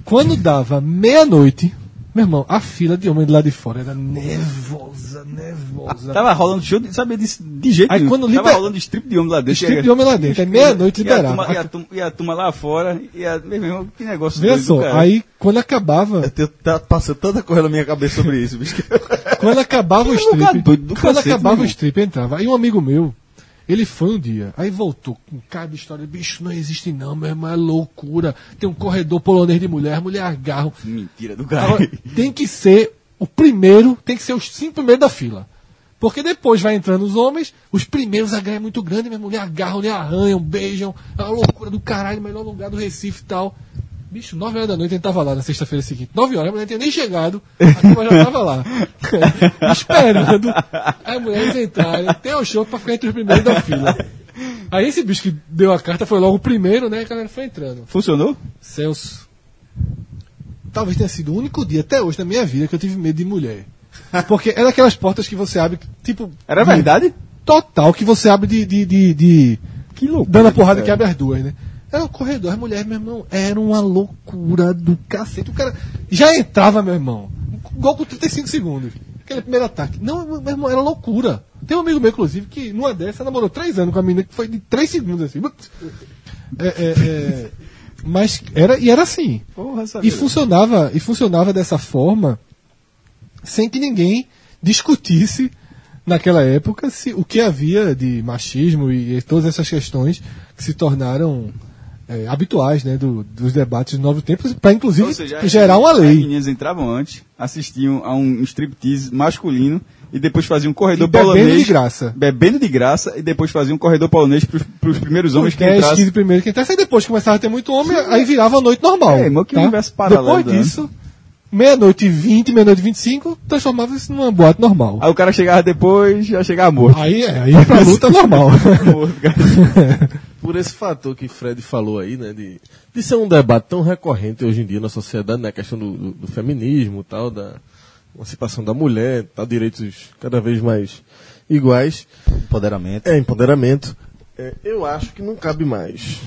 Quando dava meia-noite, meu irmão, a fila de homem do lado de fora era nervosa, nervosa. Tava rolando show, de, sabia disso de jeito Aí nenhum. quando Tava liber- rolando strip de homem lá dentro. Strip de homem lá dentro, é meia-noite e turma- E a, turma, e a turma lá fora, e a, meu irmão, que negócio Veja doido, só, cara. aí quando acabava, Eu tá passando tanta coisa na minha cabeça sobre isso, bicho. quando acabava o É strip, quando cacete, acabava o strip, entrava. Aí um amigo meu, ele foi um dia, aí voltou com cara de história, bicho, não existe não, meu irmão, é loucura. Tem um corredor polonês de mulher, mulher agarram. Mentira do cara. Agora, tem que ser o primeiro, tem que ser os cinco primeiros da fila. Porque depois vai entrando os homens, os primeiros a ganhar é muito grande, minha mulher agarram, lhe arranham, beijam, é uma loucura do caralho, melhor lugar do Recife e tal. Bicho, 9 horas da noite gente tava lá na sexta-feira seguinte. 9 horas, a mulher não tinha nem chegado, a turma já tava lá. esperando as mulheres entrarem, tem o show pra ficar entre os primeiros da fila. Aí esse bicho que deu a carta foi logo o primeiro, né? E a galera foi entrando. Funcionou? Celso. Talvez tenha sido o único dia até hoje na minha vida que eu tive medo de mulher. Porque é daquelas portas que você abre, tipo. Era de- verdade? Total, que você abre de. de, de, de- Que loucura. dando a porrada que abre as duas, né? Era o corredor, as mulheres, meu irmão, era uma loucura do cacete. O cara já entrava, meu irmão. Gol com 35 segundos. Aquele primeiro ataque. Não, meu irmão, era loucura. Tem um amigo meu, inclusive, que numa dessa namorou três anos com a menina que foi de 3 segundos assim. É, é, é, mas era, e era assim. Porra. E funcionava, e funcionava dessa forma sem que ninguém discutisse naquela época se o que havia de machismo e, e todas essas questões que se tornaram é, habituais né, do- dos debates dos novos tempos, para inclusive seja, gerar uma As lei. meninas entravam antes, assistiam a um striptease masculino e depois faziam um corredor E bebendo polonês. de graça. Bebendo de graça e depois faziam um corredor polonês pros, pros primeiros homens Os que 10, entrassem. 15 primeiro que entrasse, aí depois começava a ter muito homem, aí virava a noite normal. É, irmão, que tá? universo paralelo, Depois né? disso, meia-noite e 20, meia-noite e 25, transformava-se numa boate normal. Aí o cara chegava depois, já chegava morto. Aí é, aí pra luta normal. Morto, cara. Por esse fator que Fred falou aí, né, de, de ser um debate tão recorrente hoje em dia na sociedade, né, a questão do, do, do feminismo, tal, da emancipação da mulher, tal, direitos cada vez mais iguais, Empoderamento. é empoderamento. É, eu acho que não cabe mais.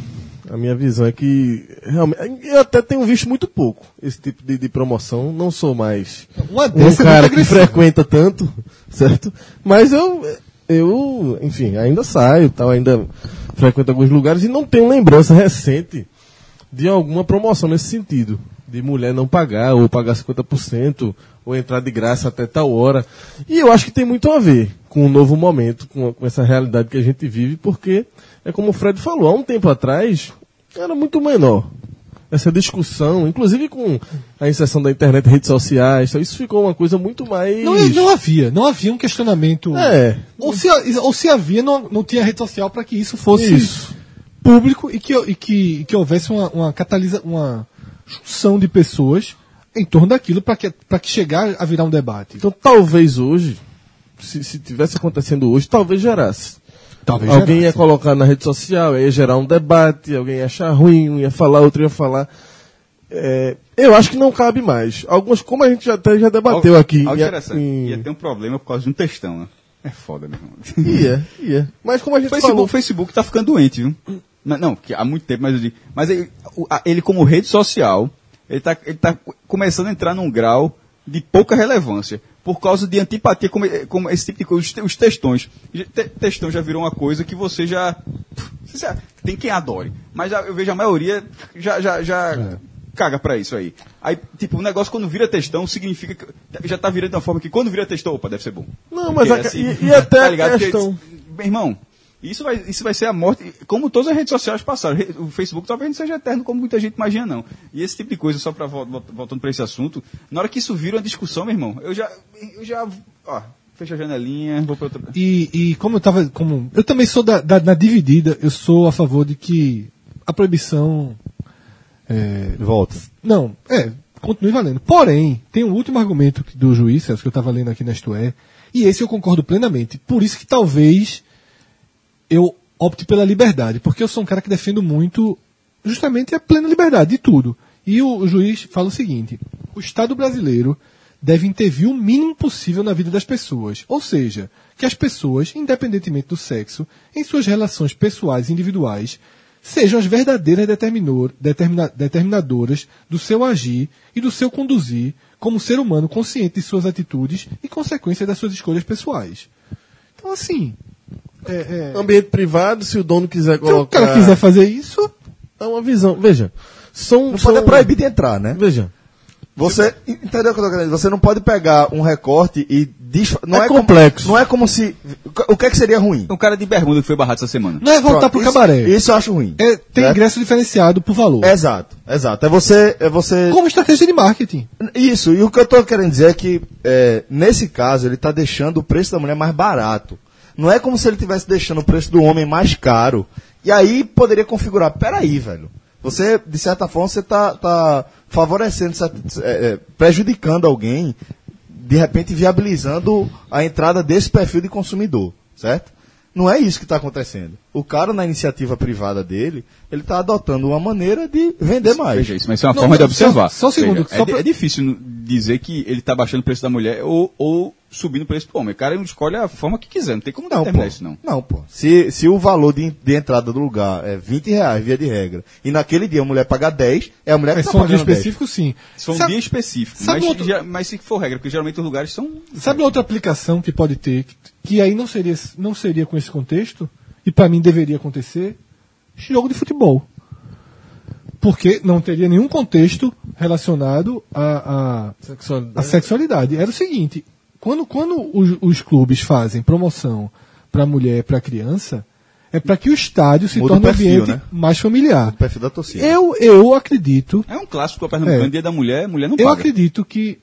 A minha visão é que realmente, eu até tenho visto muito pouco esse tipo de, de promoção. Não sou mais um cara que frequenta tanto, certo? Mas eu, eu, enfim, ainda saio, tal, ainda frequento alguns lugares e não tenho lembrança recente de alguma promoção nesse sentido. De mulher não pagar, ou pagar 50%, ou entrar de graça até tal hora. E eu acho que tem muito a ver com o novo momento, com, com essa realidade que a gente vive, porque é como o Fred falou, há um tempo atrás era muito menor essa discussão, inclusive com a inserção da internet, redes sociais, então isso ficou uma coisa muito mais. Não, não havia, não havia um questionamento. É. Ou se, ou se havia, não, não tinha rede social para que isso fosse Isso. público e que, e que, que houvesse uma, uma catalisa, uma junção de pessoas em torno daquilo para que, pra que chegar a virar um debate. Então talvez hoje, se, se tivesse acontecendo hoje, talvez gerasse. Talvez alguém ia gerasse. colocar na rede social, ia gerar um debate, alguém ia achar ruim, um ia falar, outro ia falar. É, eu acho que não cabe mais. Algumas, como a gente já, até já debateu aqui. Algo interessante. em- Ia ter um problema por causa de um textão, né? É foda, meu irmão. Ia, ia. Mas como a gente Facebook, falou, o Facebook tá ficando doente, viu? Não, não, que há muito tempo, mas eu digo. Mas ele, ele como rede social, ele tá, ele tá começando a entrar num grau de pouca relevância. Por causa de antipatia, como, como esse tipo de coisa, os, te- os textões. Te- Textão já virou uma coisa que você já. tem quem adore. Mas já- eu vejo a maioria já, já, já caga pra isso aí. Aí, tipo, o negócio quando vira textão significa que. Já tá virando de uma forma que quando vira textão, opa, deve ser bom. Não, mas Porque, a- assim, e- e até a ligado? Porque, questão- meu irmão, isso vai, isso vai ser a morte, como todas as redes sociais passaram. O Facebook talvez não seja eterno como muita gente imagina, não. E esse tipo de coisa, só para voltando para esse assunto, na hora que isso vira uma discussão, meu irmão, eu já. Eu já. Ó, fecha a janelinha, vou para outra. E, e como eu tava. Como, eu também sou da, da- na dividida, eu sou a favor de que a proibição. é, Volta. não, é, continue valendo. Porém, tem um último argumento do juiz, Celso, que eu estava lendo aqui na Isto É, E esse eu concordo plenamente. Por isso que talvez eu opte pela liberdade, porque eu sou um cara que defendo muito justamente a plena liberdade de tudo. E o, juiz fala o seguinte: o Estado brasileiro deve intervir o mínimo possível na vida das pessoas, ou seja, que as pessoas, independentemente do sexo, em suas relações pessoais e individuais, sejam as verdadeiras determina- determinadoras do seu agir e do seu conduzir como ser humano consciente de suas atitudes e consequências das suas escolhas pessoais. Então, assim, é, é, Ambiente privado, se o dono quiser se o colocar. cara quiser fazer isso, É uma visão. Veja. São, Não são... pode é proibir de entrar, né? Veja. Você entendeu o que eu tô querendo dizer? Você não pode pegar um recorte e desfa... não É como- complexo. não é como se o que é que seria ruim? Um cara de bermuda que foi barrado essa semana. não é voltar Pronto, pro isso- cabaré. Isso eu acho ruim. É, tem Certo? ingresso diferenciado por valor. Exato, exato. É você, é você. Como estratégia de marketing. Isso. E o que eu tô querendo dizer é que é, nesse caso ele tá deixando o preço da mulher mais barato. Não é como se ele estivesse deixando o preço do homem mais caro. E aí poderia configurar. Peraí, velho. Você, de certa forma, você tá, tá favorecendo, certo- é, é, prejudicando alguém, de repente viabilizando a entrada desse perfil de consumidor, certo? Não é isso que está acontecendo. O cara, na iniciativa privada dele, ele está adotando uma maneira de vender mais. Veja isso, mas isso é uma Não, forma de observar. só- só um segundo, Veja, só é, pra- é difícil dizer que ele está baixando o preço da mulher ou, ou subindo o preço do homem. O cara escolhe a forma que quiser, não tem como Não, determinar pô. isso não. Não, pô. Se, se o valor de, de entrada do lugar é 20 reais, via de regra, e naquele dia a mulher paga 10, é a mulher que É está só um dia pagando 10. específico, sim. São um Sabe- dia específico, sabe mas, outro- já- mas se for regra, porque geralmente os lugares são... Sabe outra aplicação que pode ter, que, que aí não seria, não seria com esse contexto, e para mim deveria acontecer? Jogo de futebol. Porque não teria nenhum contexto relacionado à, à sexualidade. Era o seguinte: quando, quando os, os clubes fazem promoção para mulher, para criança, é para que o estádio se Muda o torne um ambiente né? mais familiar. O perfil da torcida. Eu, eu acredito É um clássico, a Pernambucano, É. dia da mulher, mulher não eu paga. acredito que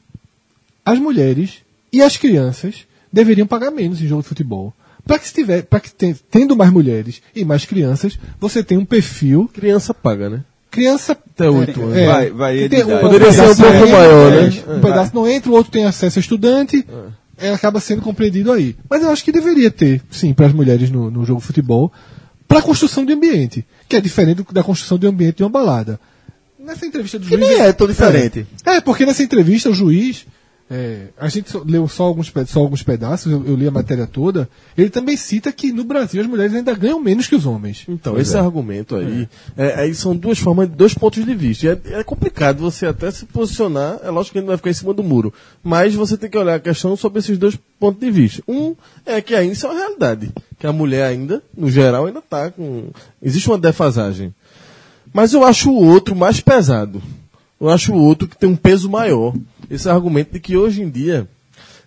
as mulheres e as crianças deveriam pagar menos em jogo de futebol. Para que, se tiver, para que ten- tendo mais mulheres e mais crianças, você tem um perfil Criança paga, né? Criança Até oito anos. é, Vai- vai de tem- idade. Poderia ser um pouco maior, é, né? Um pedaço não entra, o outro tem acesso a estudante, é, acaba sendo compreendido aí. Mas eu acho que deveria ter, sim, para as mulheres no, no jogo de futebol, para a construção de ambiente, que é diferente da construção de ambiente de uma balada. Nessa entrevista do Que juiz. nem é tão diferente. É, porque nessa entrevista o juiz. É, a gente só- leu só alguns, só alguns pedaços, eu, eu li a matéria toda. Ele também cita que no Brasil as mulheres ainda ganham menos que os homens. Então, esse argumento aí, é, aí são duas formas, dois pontos de vista. E É, é complicado você até se posicionar, é lógico que ele não vai ficar em cima do muro, mas você tem que olhar a questão sobre esses dois pontos de vista. Um é que ainda isso é uma realidade, que a mulher ainda, no geral, ainda está com... Existe uma defasagem. Mas eu acho o outro mais pesado. Eu acho outro que tem um peso maior. Esse argumento de que hoje em dia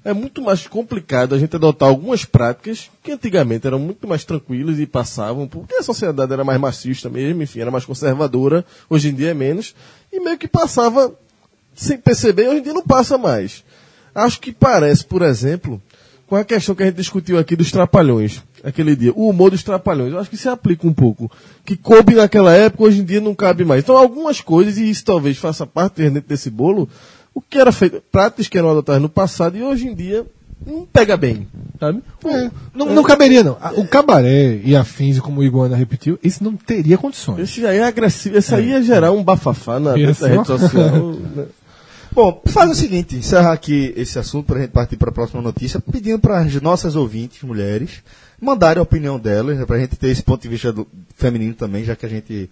é muito mais complicado a gente adotar algumas práticas que antigamente eram muito mais tranquilas e passavam, porque a sociedade era mais machista mesmo, enfim, era mais conservadora, hoje em dia é menos, e meio que passava sem perceber, hoje em dia não passa mais. Acho que parece, por exemplo, com a questão que a gente discutiu aqui dos trapalhões, aquele dia, o humor dos trapalhões, eu acho que se aplica um pouco. Que coube naquela época, hoje em dia não cabe mais. Então, algumas coisas, e isso talvez faça parte dentro desse bolo, o que era feito, práticas que eram adotadas no passado e hoje em dia não pega bem, sabe? É, não, não caberia, não. O cabaré e afins, como o Iguana repetiu, isso não teria condições. Esse já é agressivo, esse aí ia gerar um bafafá na rede social. né? Bom, faz o seguinte, encerrar aqui esse assunto para a gente partir para a próxima notícia, pedindo para as nossas ouvintes, mulheres, mandarem a opinião delas, para a gente ter esse ponto de vista do- feminino também, já que a gente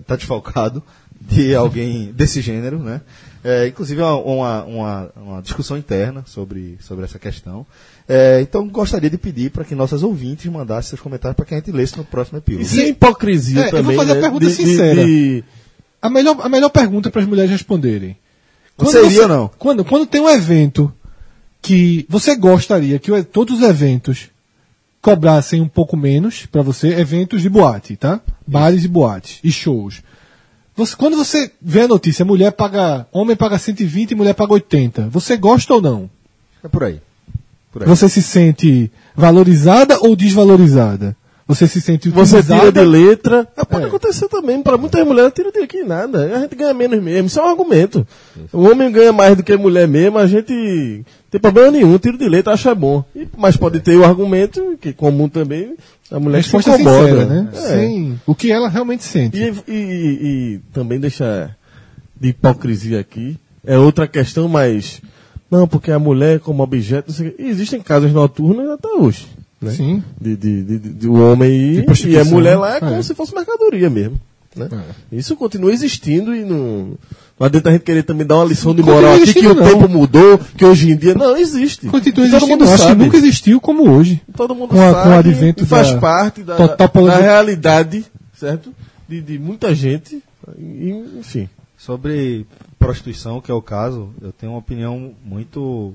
está desfalcado de alguém desse gênero, né? É, inclusive uma, uma, uma, uma discussão interna sobre, sobre essa questão. É, então gostaria de pedir para que nossas ouvintes mandassem seus comentários para que a gente lesse no próximo epílogo. Isso é hipocrisia É, eu vou também. fazer a né? pergunta De- de- sincera. de- A melhor, a melhor pergunta para as mulheres responderem. Você iria ou não? Quando, quando tem um evento que você gostaria que todos os eventos cobrassem um pouco menos para você, eventos de boate, tá? Bares e boates e shows. Você- quando você vê a notícia, mulher paga, homem paga 120 e mulher paga 80, você gosta ou não? É por aí. Por aí. Você se sente valorizada ou desvalorizada? Você se sente Você utilizada. tira de letra. Ah, pode É. acontecer também. Para muitas mulheres, tira de aqui nada. A gente ganha menos mesmo. Isso é um argumento. O homem ganha mais do que a mulher mesmo. A gente não tem problema nenhum. Tiro de letra acha bom. E- mas pode ter o argumento, que é comum também, a mulher se incomoda. sincera, né? É. Sem o que ela realmente sente. E, e- e- e também deixa de hipocrisia aqui. É outra questão, mas. Não, porque a mulher como objeto. existem casas noturnas até hoje. Né? Sim. De, de, de, de- de o homem e prostituição, a mulher lá é como é. se fosse mercadoria mesmo. Né? É. Isso continua existindo e não. Não adianta a gente querer também dar uma lição de moral aqui que o existindo, não. tempo mudou, que hoje em dia. Não, existe. Continua E todo existindo, mundo acho que sabe. nunca existiu como hoje. Todo mundo com a- sabe. com o advento e faz da parte da, total da realidade, certo? De, de muita gente. E, enfim. Sobre prostituição, que é o caso, eu tenho uma opinião muito.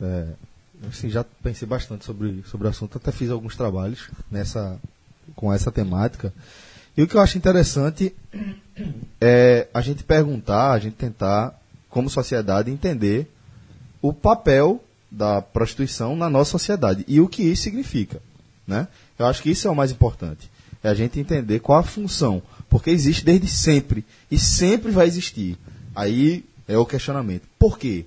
É, assim, já pensei bastante sobre, sobre o assunto, até fiz alguns trabalhos nessa, com essa temática. E o que eu acho interessante é a gente perguntar, a gente tentar, como sociedade, entender o papel da prostituição na nossa sociedade e o que isso significa. Né? Eu acho que isso é o mais importante. É a gente entender qual a função. Porque existe desde sempre. E sempre vai existir. Aí é o questionamento. Por quê?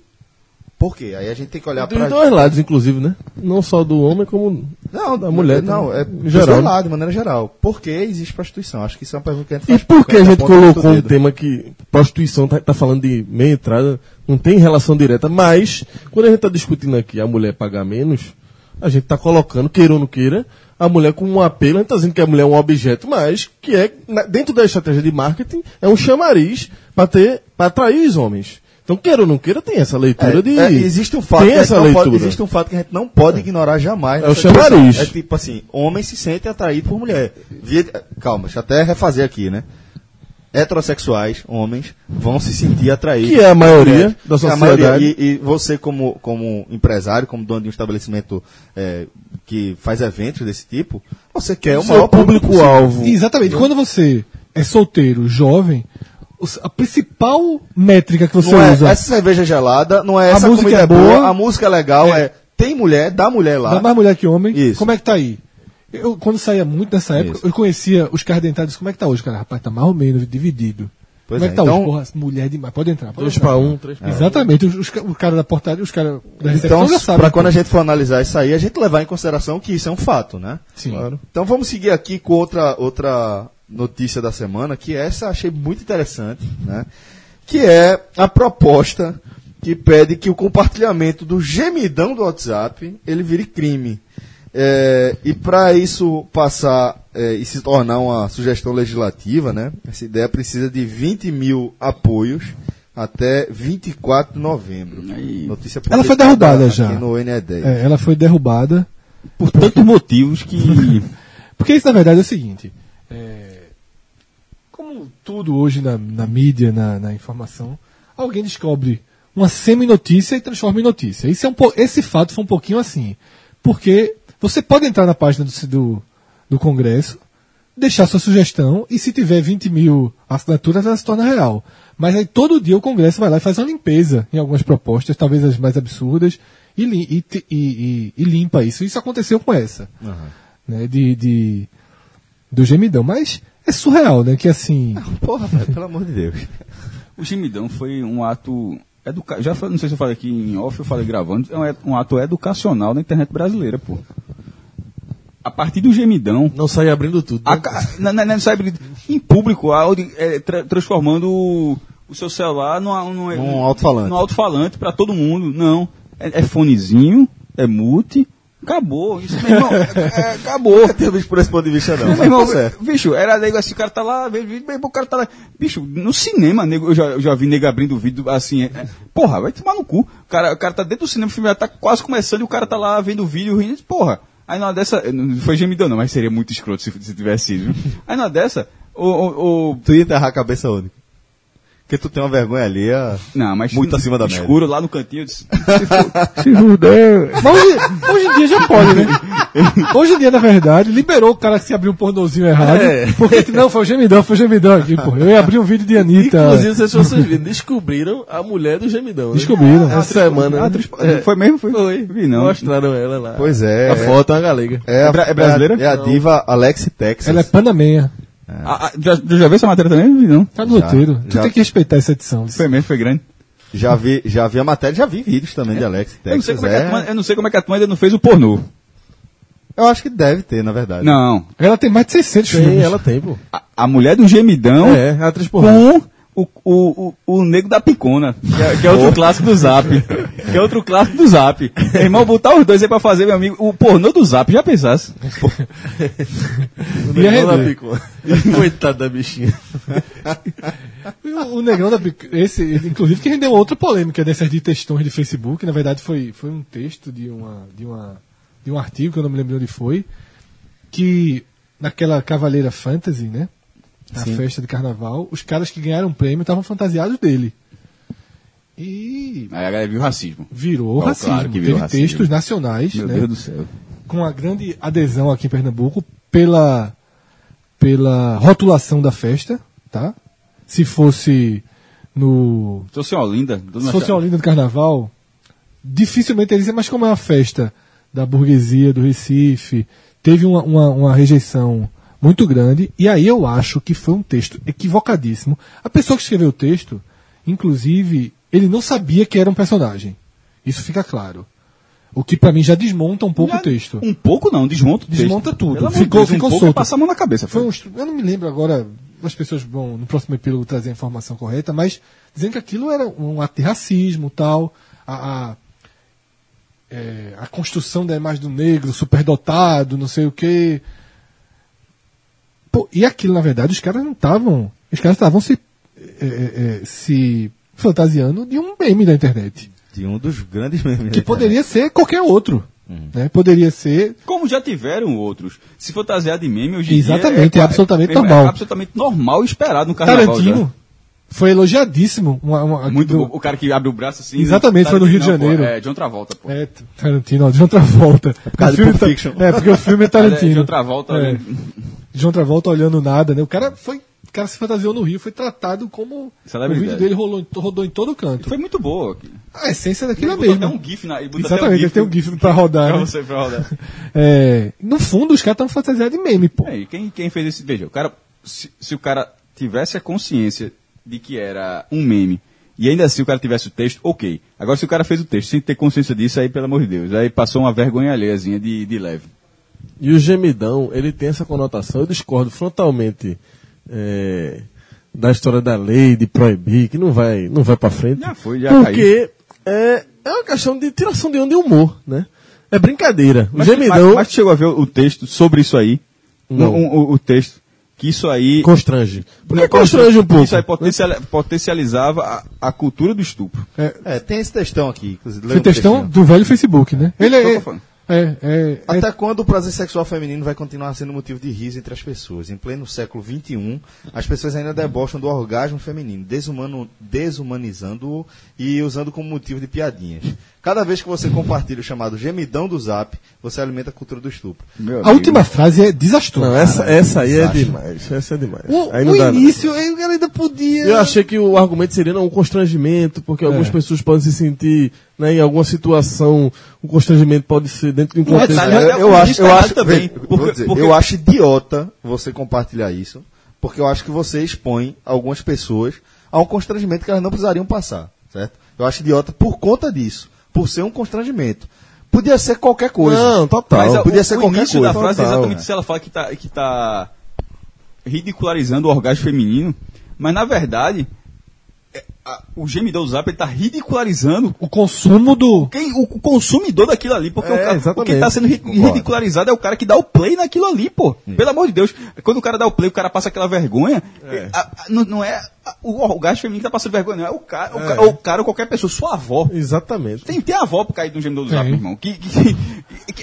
Por quê? Aí a gente tem que olhar Dos para. dois lados, inclusive, né? Não só do homem, como Não, da mulher. Não, é Em dos geral. dois lados, de maneira geral. Por que existe prostituição? Acho que isso é uma pergunta que a gente E faz por que a pouco, gente colocou o um tema que prostituição tá, tá falando de meia entrada, não tem relação direta, mas quando a gente tá discutindo aqui a mulher pagar menos, a gente tá colocando, queira ou não queira, a mulher com um apelo, a gente tá dizendo que a mulher é um objeto, mas que é, dentro da estratégia de marketing, é um chamariz para ter, para atrair os homens. Então, queira ou não queira, tem essa leitura É, de. é, existe um fato tem que a gente essa não leitura. pode, existe um fato que a gente não pode ignorar jamais. É o chamariz. É tipo assim, homem se sente atraído por mulher. Via- calma, deixa eu até refazer aqui, né? Heterossexuais, homens, vão se sentir atraídos. Que é a maioria mulheres. da É a maioria. sociedade. E, e você, como, como empresário, como dono de um estabelecimento é, que faz eventos desse tipo, você quer o maior público-alvo. Exatamente. Quando você é solteiro, jovem, a principal métrica que você Não é usa essa cerveja gelada, não é A essa música comida é boa, boa. a música é legal, é. tem mulher, dá mulher lá. dá mais mulher que homem, Isso. como é que tá aí? Eu, quando saía muito nessa época, Isso. eu conhecia os caras dentados, como é que tá hoje, cara? Rapaz, tá mais ou menos dividido. Pois como é é, que tá então- hoje? Porra, mulher demais. Pode entrar. Pode Dois entrar. para um, três para Exatamente. Os, os, o cara da portaria, os caras da recepção Então, já sabem. para quando a gente for analisar isso aí, a gente levar em consideração que isso é um fato, né? Sim. Claro. Então vamos seguir aqui com outra, outra notícia da semana, que essa achei muito interessante, né? Que é a proposta que pede que o compartilhamento do gemidão do WhatsApp ele vire crime. É, e para isso passar é, e se tornar uma sugestão legislativa, né? Essa ideia precisa de 20 mil apoios até 24 de novembro. Aí. Notícia Ela foi derrubada já. no NE10. É, ela foi derrubada. Por tantos motivos que. Porque isso, na verdade, é o seguinte. é, como tudo hoje na, na mídia, na, na informação, alguém descobre uma semi-notícia e transforma em notícia. Esse, é um, esse fato foi um pouquinho assim. Porque você pode entrar na página do, do, do Congresso, deixar sua sugestão, e se tiver 20 mil assinaturas, ela se torna real. Mas aí todo dia o Congresso vai lá e faz uma limpeza em algumas propostas, talvez as mais absurdas, e, e e- e- limpa isso. Isso aconteceu com essa né, de, de do gemidão, mas é surreal, né, que assim, Porra, velho, pelo amor de Deus. O gemidão foi um ato. Educa... Já falei- não sei se eu falei aqui em off, eu falei gravando. É um, um ato educacional na internet brasileira, pô. A partir do gemidão. Não sair abrindo tudo. A, né? ca- na, na, na, sabe, em público, a audi- é, tra- transformando o, o seu celular Num alto-falante. num alto-falante para todo mundo. Não. É, é fonezinho, é mute. Acabou. Isso, meu irmão, é- é- acabou. Tinha visto por esse ponto de vista, não. Meu irmão, tá certo. bicho, era nego assim, o cara tá lá, meu irmão, o cara tá lá. Bicho, no cinema, nego, eu, já, eu já vi nego abrindo vídeo assim. é, porra, vai tomar no cu. O cara, o cara tá dentro do cinema, o filme já tá quase começando e o cara tá lá vendo o vídeo rindo. Porra. Aí na hora dessa. Não foi gemidão, não, mas seria muito escroto se, se tivesse sido. Aí na hora dessa, o. o, o Tu ia enterrar a cabeça onde? Porque tu tem uma vergonha alheia. Não, mas Muito acima da média. escuro lá no cantinho. Disse, Se fuder. Mas hoje, hoje em dia já pode, né? Hoje em dia, na verdade, liberou o cara que se abriu um pornozinho errado. É. Porque, não, foi o gemidão, foi o gemidão aqui, pô. Eu ia abrir um vídeo de Anitta. Inclusive, se vocês viram, descobriram a mulher do gemidão. né? Descobriram. Essa semana. ah, atriz- foi mesmo? Foi? Foi. Vi não. Mostraram ela lá. Pois é. A foto é uma galega. É, a- É é brasileira? É a, é a diva Alex Texas. Ela é panamenha. Ah, já, tu já viu essa matéria também? Não. Tá no Já, roteiro. Tu já. tem que respeitar essa edição. Foi mesmo, foi grande. Já vi, já vi a matéria, já vi vídeos também de Alex Eu não, sei Texas. como é que a É, turma, eu não sei como é que a turma ainda não fez o pornô. eu acho que deve ter, na verdade. Não. Ela tem mais de 600 Tem, filmes. ela tem, pô. A, a mulher do gemidão É, a atriz pornô. com o, o, o, o nego da picona, que é, que é outro clássico do Zap. Que é outro clássico do Zap. Irmão, botar os dois aí pra fazer, meu amigo, o pornô do Zap, já pensasse? O negão da picô. Coitado da bichinha. O, o Negrão da Bic- esse, inclusive, que rendeu outra polêmica dessas de textões de Facebook. Na verdade, foi, foi um texto de, uma, de, uma, de um artigo, que eu não me lembro onde foi, que naquela Cavaleira Fantasy, né? Na festa de carnaval, os caras que ganharam o prêmio estavam fantasiados dele. E Aí a galera viu racismo. virou Oh, racismo. claro que Teve racismo. textos nacionais, Meu né? Deus do céu. com a grande adesão aqui em Pernambuco pela, pela rotulação da festa, tá? Se fosse no Se fosse Olinda, se fosse Olinda do Carnaval, dificilmente eles mas como é uma festa da burguesia do Recife, teve uma, uma, uma rejeição muito grande, e aí eu acho que foi um texto equivocadíssimo. A pessoa que escreveu o texto, inclusive, ele não sabia que era um personagem. Isso fica claro. O que pra mim já desmonta um pouco Já- o texto. Um pouco não, desmonta o texto. Desmonta tudo. Pelo Ficou- Deus, ficou um solto. passar a mão na cabeça. Foi Foi um eu não me lembro agora, as pessoas vão no próximo epílogo trazer a informação correta, mas dizendo que aquilo era um ato de racismo tal, a, a, é, a construção da imagem do negro superdotado, não sei o quê. Pô, e aquilo, na verdade, os caras não estavam. Os caras estavam se, é, é, é, se fantasiando de um meme da internet. De um dos grandes memes. Que da poderia ser qualquer outro. Uhum. Né? Poderia ser Como já tiveram outros. Se fantasiar de meme hoje em Exatamente, dia. é absolutamente é, normal. É absolutamente normal e esperado no carnaval. Tarantino. Foi elogiadíssimo. Uma, uma-. Muito do- o, o cara que abre o braço assim. Exatamente, foi no Rio de Janeiro. Pô, é, John Travolta, pô. É, Tarantino, ó, John Travolta. É causa de filme tá- Fiction. É, porque o filme é Cara, Tarantino. John Travolta. É. né? John Travolta olhando nada, né? O cara foi. O cara se fantasiou no Rio, foi tratado como. O vídeo dele rolou, rodou em todo canto. Foi muito boa. A essência daquilo é mesmo. até um GIF na. Exatamente, ele tem um GIF pra rodar. Pra né? você pra rodar. É, no fundo, os caras estão fantasiados de meme, pô. É, e quem, quem fez esse. Veja, o cara. Se, se o cara tivesse a consciência de que era um meme. E ainda assim o cara tivesse o texto, ok. Agora se o cara fez o texto sem ter consciência disso, aí pelo amor de Deus, aí passou uma vergonha alheiazinha de, de leve. E o gemidão, ele tem essa conotação, eu discordo frontalmente é, da história da lei, de proibir, que não vai, não vai pra frente. Já foi, já Porque é, é uma questão de tiração de onda e humor, né? É brincadeira. O Mas, gemidão mas, mas chegou a ver o, o texto sobre isso aí? Não. Um- um- o, o texto. Que isso aí. constrange. Porque Não, constrange um pouco. Isso aí potenciali- potencializava a, a cultura do estupro. É, tem esse textão aqui. um textão trechinho. do velho Facebook, né? Ele Só é. É, é, é, Até quando o prazer sexual feminino vai continuar sendo motivo de riso entre as pessoas? Em pleno século XXI, as pessoas ainda debocham do orgasmo feminino, desumano- desumanizando-o e usando como motivo de piadinhas. Cada vez que você compartilha o chamado gemidão do zap, você alimenta a cultura do estupro. Meu a amigo. última frase é desastrosa. Não, essa, essa aí é demais. Essa é demais. O, aí o início, ele ainda podia. Eu achei que o argumento seria não, um constrangimento, porque algumas pessoas podem se sentir né, em alguma situação, o constrangimento pode ser dentro de um Um contexto. eu, até eu o acho, eu acho, também, porque- dizer, porque- eu acho idiota você compartilhar isso, porque eu acho que você expõe algumas pessoas a um constrangimento que elas não precisariam passar, certo? Eu acho idiota por conta disso, por ser um constrangimento. Podia ser qualquer coisa. Não, total. Mas podia o, ser o qualquer início coisa. da frase é Total, exatamente é. isso. Ela fala que tá, que tá ridicularizando o orgasmo feminino, mas na verdade é, o gemidão do Zap ele tá ridicularizando O consumo do. quem, o, o consumidor daquilo ali, porque É, o, cara, o que tá sendo ri- ridicularizado é o cara que dá o play naquilo ali, pô. Pelo amor de Deus. Quando o cara dá o play, o cara passa aquela vergonha. é, a- a- não, não é a- o orgasmo feminino que tá passando vergonha, não. É o cara, o, ca- o cara ou qualquer pessoa, sua avó. Exatamente. Tem, tem a avó por cair de um gemidor do zap, irmão. Que- que-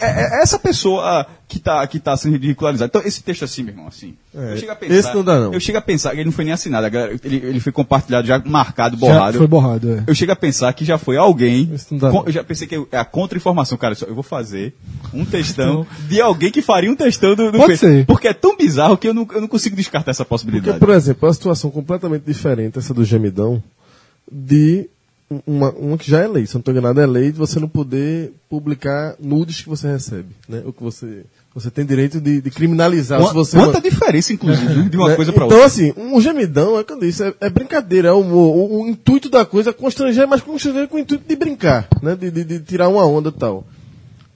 é, é essa pessoa que tá, que tá sendo ridicularizado. Então, esse texto assim, meu irmão, assim. É, eu chego a pensar, esse não dá, não. Eu chego a pensar, que ele não foi nem assinado, galera- ele, ele foi compartilhado, já marcado, Já borrado. foi borrado, é. Eu chego a pensar que já foi alguém. Isso não dá, com- eu já pensei que é a contra-informação, cara. Eu vou fazer um textão de alguém que faria um textão do, do Pode ser. Porque é tão bizarro que eu não, eu não consigo descartar essa Porque, possibilidade. por exemplo, é uma situação completamente diferente, essa do gemidão, de uma, uma que já é lei. Se eu não estou enganado, é lei de você não poder publicar nudes que você recebe. Né? O que você, você tem direito de, de criminalizar. se você Quanta diferença, inclusive, de uma né? coisa pra então, outra. assim, um gemidão, é que eu disse, é, é brincadeira, é humor. O, o intuito da coisa é constranger, mas constranger com o intuito de brincar, né? De, de, de tirar uma onda e tal.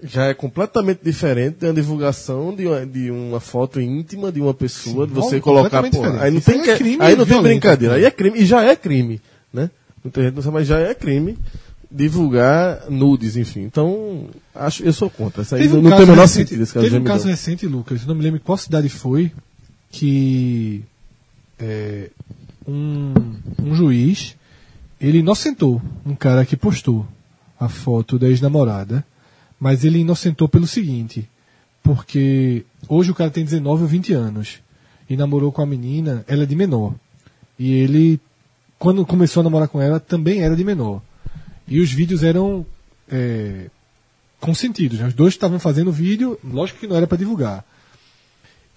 Já é completamente diferente de uma divulgação de uma, de uma foto íntima de uma pessoa, de você Não, colocar, pô, aí não Isso tem, é crime aí não tem violento, brincadeira, aí é crime, e já é crime, né? Muita gente não sabe, mas já é crime divulgar nudes, enfim. Então, acho, eu sou contra. Isso aí um não caso tem o menor recente- sentido esse caso Teve um caso gemidão. recente, Lucas, não me lembro qual cidade foi, que é, um, um juiz, ele inocentou um cara que postou a foto da ex-namorada, mas ele inocentou pelo seguinte, porque hoje o cara tem 19 ou 20 anos e namorou com a menina, ela é de menor. E ele, quando começou a namorar com ela, também era de menor. E os vídeos eram é, consentidos. né? Os dois estavam fazendo vídeo, lógico que não era para divulgar.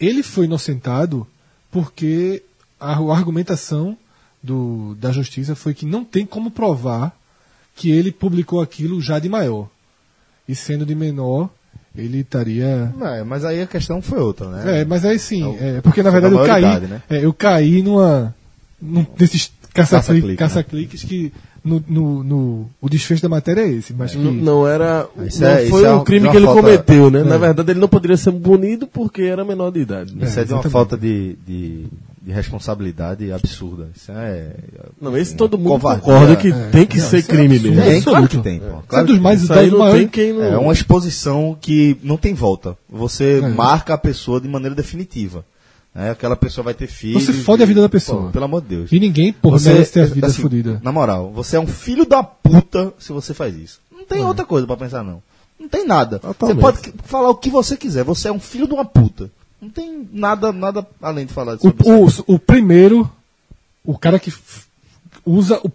Ele foi inocentado porque a, a argumentação do, da justiça foi que não tem como provar que ele publicou aquilo já de maior. E sendo de menor, ele estaria. É, mas aí a questão foi outra, né? É, mas aí sim, É é, porque na verdade da eu caí, né? é, eu caí numa, num desses Caça-clique, caça-cliques caça-cliques que no, no, no- o desfecho da matéria é esse, mas que Não, não era. Isso não é- foi é um crime que ele falta- cometeu, né? Na É. verdade, ele não poderia ser punido porque era menor de idade. né? Isso é, de uma falta de, de, de responsabilidade absurda. Isso é. Não, esse todo mundo Covardia. concorda que É. tem que Não, ser é crime mesmo. Tem, claro que tem. pô. É Claro dos que mais dos não tem quem não. É uma exposição que não tem volta. Você É. marca a pessoa de maneira definitiva. É, aquela pessoa vai ter filhos. Você fode a vida da Pô, pessoa. pelo amor de Deus. E ninguém, porra, Você- merece ter a vida assim, fodida. Na moral, você é um filho da puta se você faz isso. Não tem outra coisa pra pensar, não. Não tem nada. Totalmente. Você pode falar o que você quiser. Você é um filho de uma puta. Não tem nada, nada além de falar O, sobre isso. o, o primeiro, o cara que usa o,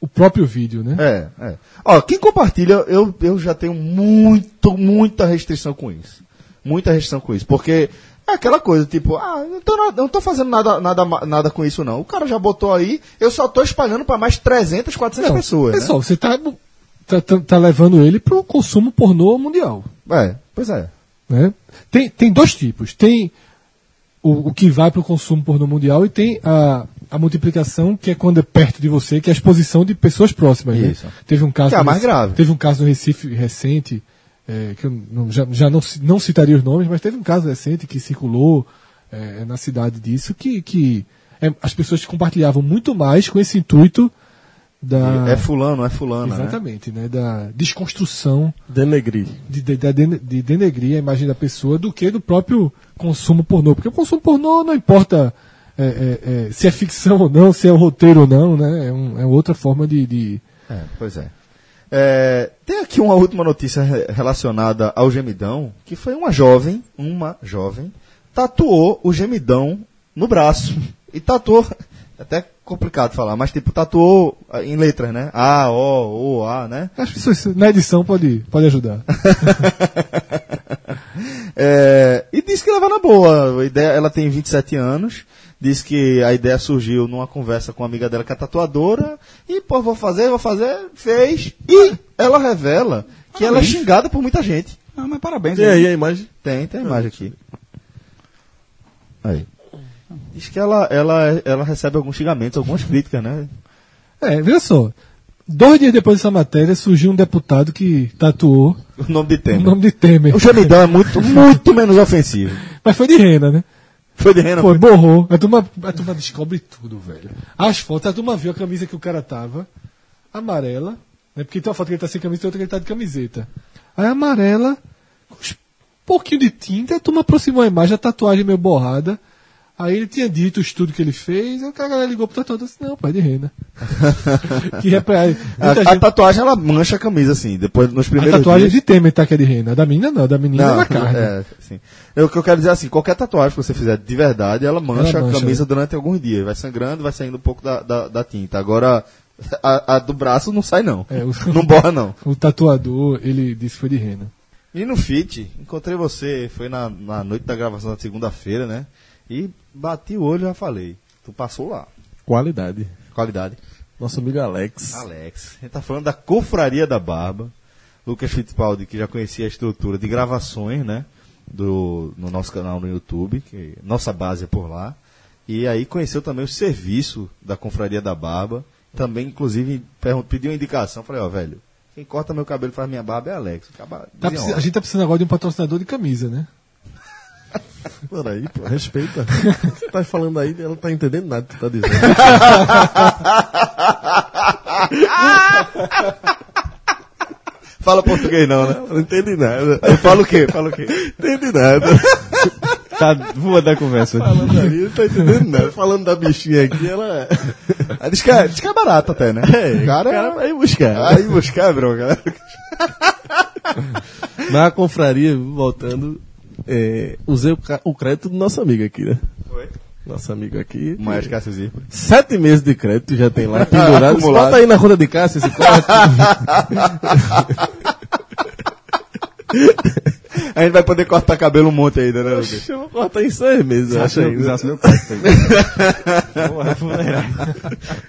o próprio vídeo, né? É, é. Ó, quem compartilha, eu, eu já tenho muito, muita restrição com isso. Muita restrição com isso. Porque é aquela coisa, tipo, ah, não tô, não tô fazendo nada, nada, nada com isso, não. O cara já botou aí, eu só tô espalhando pra mais 300, 400 Não, pessoas. né? Pessoal, você tá, tá, tá, tá levando ele pro consumo pornô mundial. É, pois é. Né? Tem, tem dois tipos. Tem o, o que vai para o consumo pornô mundial e tem a, a multiplicação, que é quando é perto de você, que é a exposição de pessoas próximas. né? Isso. Teve um caso Que é a mais Recife- grave. Teve um caso no Recife recente, é, que eu não- já, já não, não citaria os nomes, mas teve um caso recente que circulou é, na cidade disso, que, que é, as pessoas compartilhavam muito mais com esse intuito da. É fulano, é fulana. né? Exatamente, né? Da desconstrução Denegrir. de, de, de, de denegrir a imagem da pessoa do que do próprio consumo pornô. Porque o consumo pornô não importa é, é, é, se é ficção ou não, se é o roteiro ou não, né? É, um- é outra forma de. de- É, pois é. É, Tem aqui uma última notícia re- relacionada ao gemidão, que foi uma jovem, uma jovem, tatuou o gemidão no braço. E tatuou, é até complicado falar, mas tipo, tatuou ah, em letras, né? A, O, O, A, né? As pessoas na edição pode, pode ajudar. É, e disse que leva na boa. Ela tem 27 anos. Diz que a ideia surgiu numa conversa com uma amiga dela que é tatuadora. E, pô, vou fazer, vou fazer. Fez. E ela revela que ela é Parabéns. xingada por muita gente. Ah, mas parabéns. E né? aí a imagem? Tem, tem a imagem aqui. Aí. Diz que ela, ela, ela recebe alguns xingamentos, algumas críticas, né? É, veja só. Dois dias depois dessa matéria surgiu um deputado que tatuou O nome de o tema. nome de Temer. O gemidão é muito, muito menos ofensivo. Mas foi de rena, né? Foi de rena. Foi, borrou. A turma, a turma descobre tudo, velho. As fotos, a turma viu a camisa que o cara tava, amarela, né? Porque tem uma foto que ele tá sem camisa e outra que ele tá de camiseta. Aí amarela, com um pouquinho de tinta, a turma aproximou a imagem, a tatuagem meio borrada. Aí ele tinha dito o estudo que ele fez, aí o cara ligou pro tatuador e disse, não, pai de rena. que é pra, A, muita a gente- tatuagem ela mancha a camisa, assim, depois nos a primeiros tatuagem dias. de Temer tá que é de rena. A da menina não, a da menina é na carne. é, sim. Eu- O que eu quero dizer é assim, qualquer tatuagem que você fizer de verdade, ela mancha, Ela mancha, a camisa né? durante alguns dias. Vai sangrando, vai saindo um pouco da, da, da tinta. Agora, a, a do braço não sai não. É, o- Não borra não. O tatuador, ele disse que foi de rena. E no FIT, encontrei você, foi na, na noite da gravação da segunda-feira, né? E bati o olho e já falei. Tu passou lá. Qualidade. Qualidade. Nosso amigo Alex. Alex. A gente tá falando da Confraria da Barba. Lucas Fittipaldi, que já conhecia a estrutura de gravações, né? Do, no nosso canal no YouTube, que nossa base é por lá. E aí conheceu também o serviço da Confraria da Barba. Também, inclusive, pediu uma indicação. Falei, ó, velho, quem corta meu cabelo e faz minha barba é Alex. Acaba Tá a gente tá precisando agora de um patrocinador de camisa, né? Peraí, pô, respeita. Você tá falando aí, ela não tá entendendo nada que tu tá dizendo. Fala português não, né? Não entendi nada. Fala o quê? Fala o quê? Entendi nada. Tá, vou dar conversa. Falando aí, não tá entendendo nada. Falando da bichinha aqui, ela. Aí diz que é, diz que é barato até, né? É, cara, cara vai buscar. Aí buscar, bronca. Na confraria, voltando, é, usei o, o crédito do nosso amigo aqui, né? Foi. Nosso amigo aqui. Mas Cássio Zirpoli. Sete meses de crédito já tem lá pendurado. Bota aí na conta de Cássio esse corte. A gente vai poder cortar cabelo um monte ainda, né, Lucas? Eu vou cortar em seis meses, eu acho ainda. Usasse meu pai. Porra,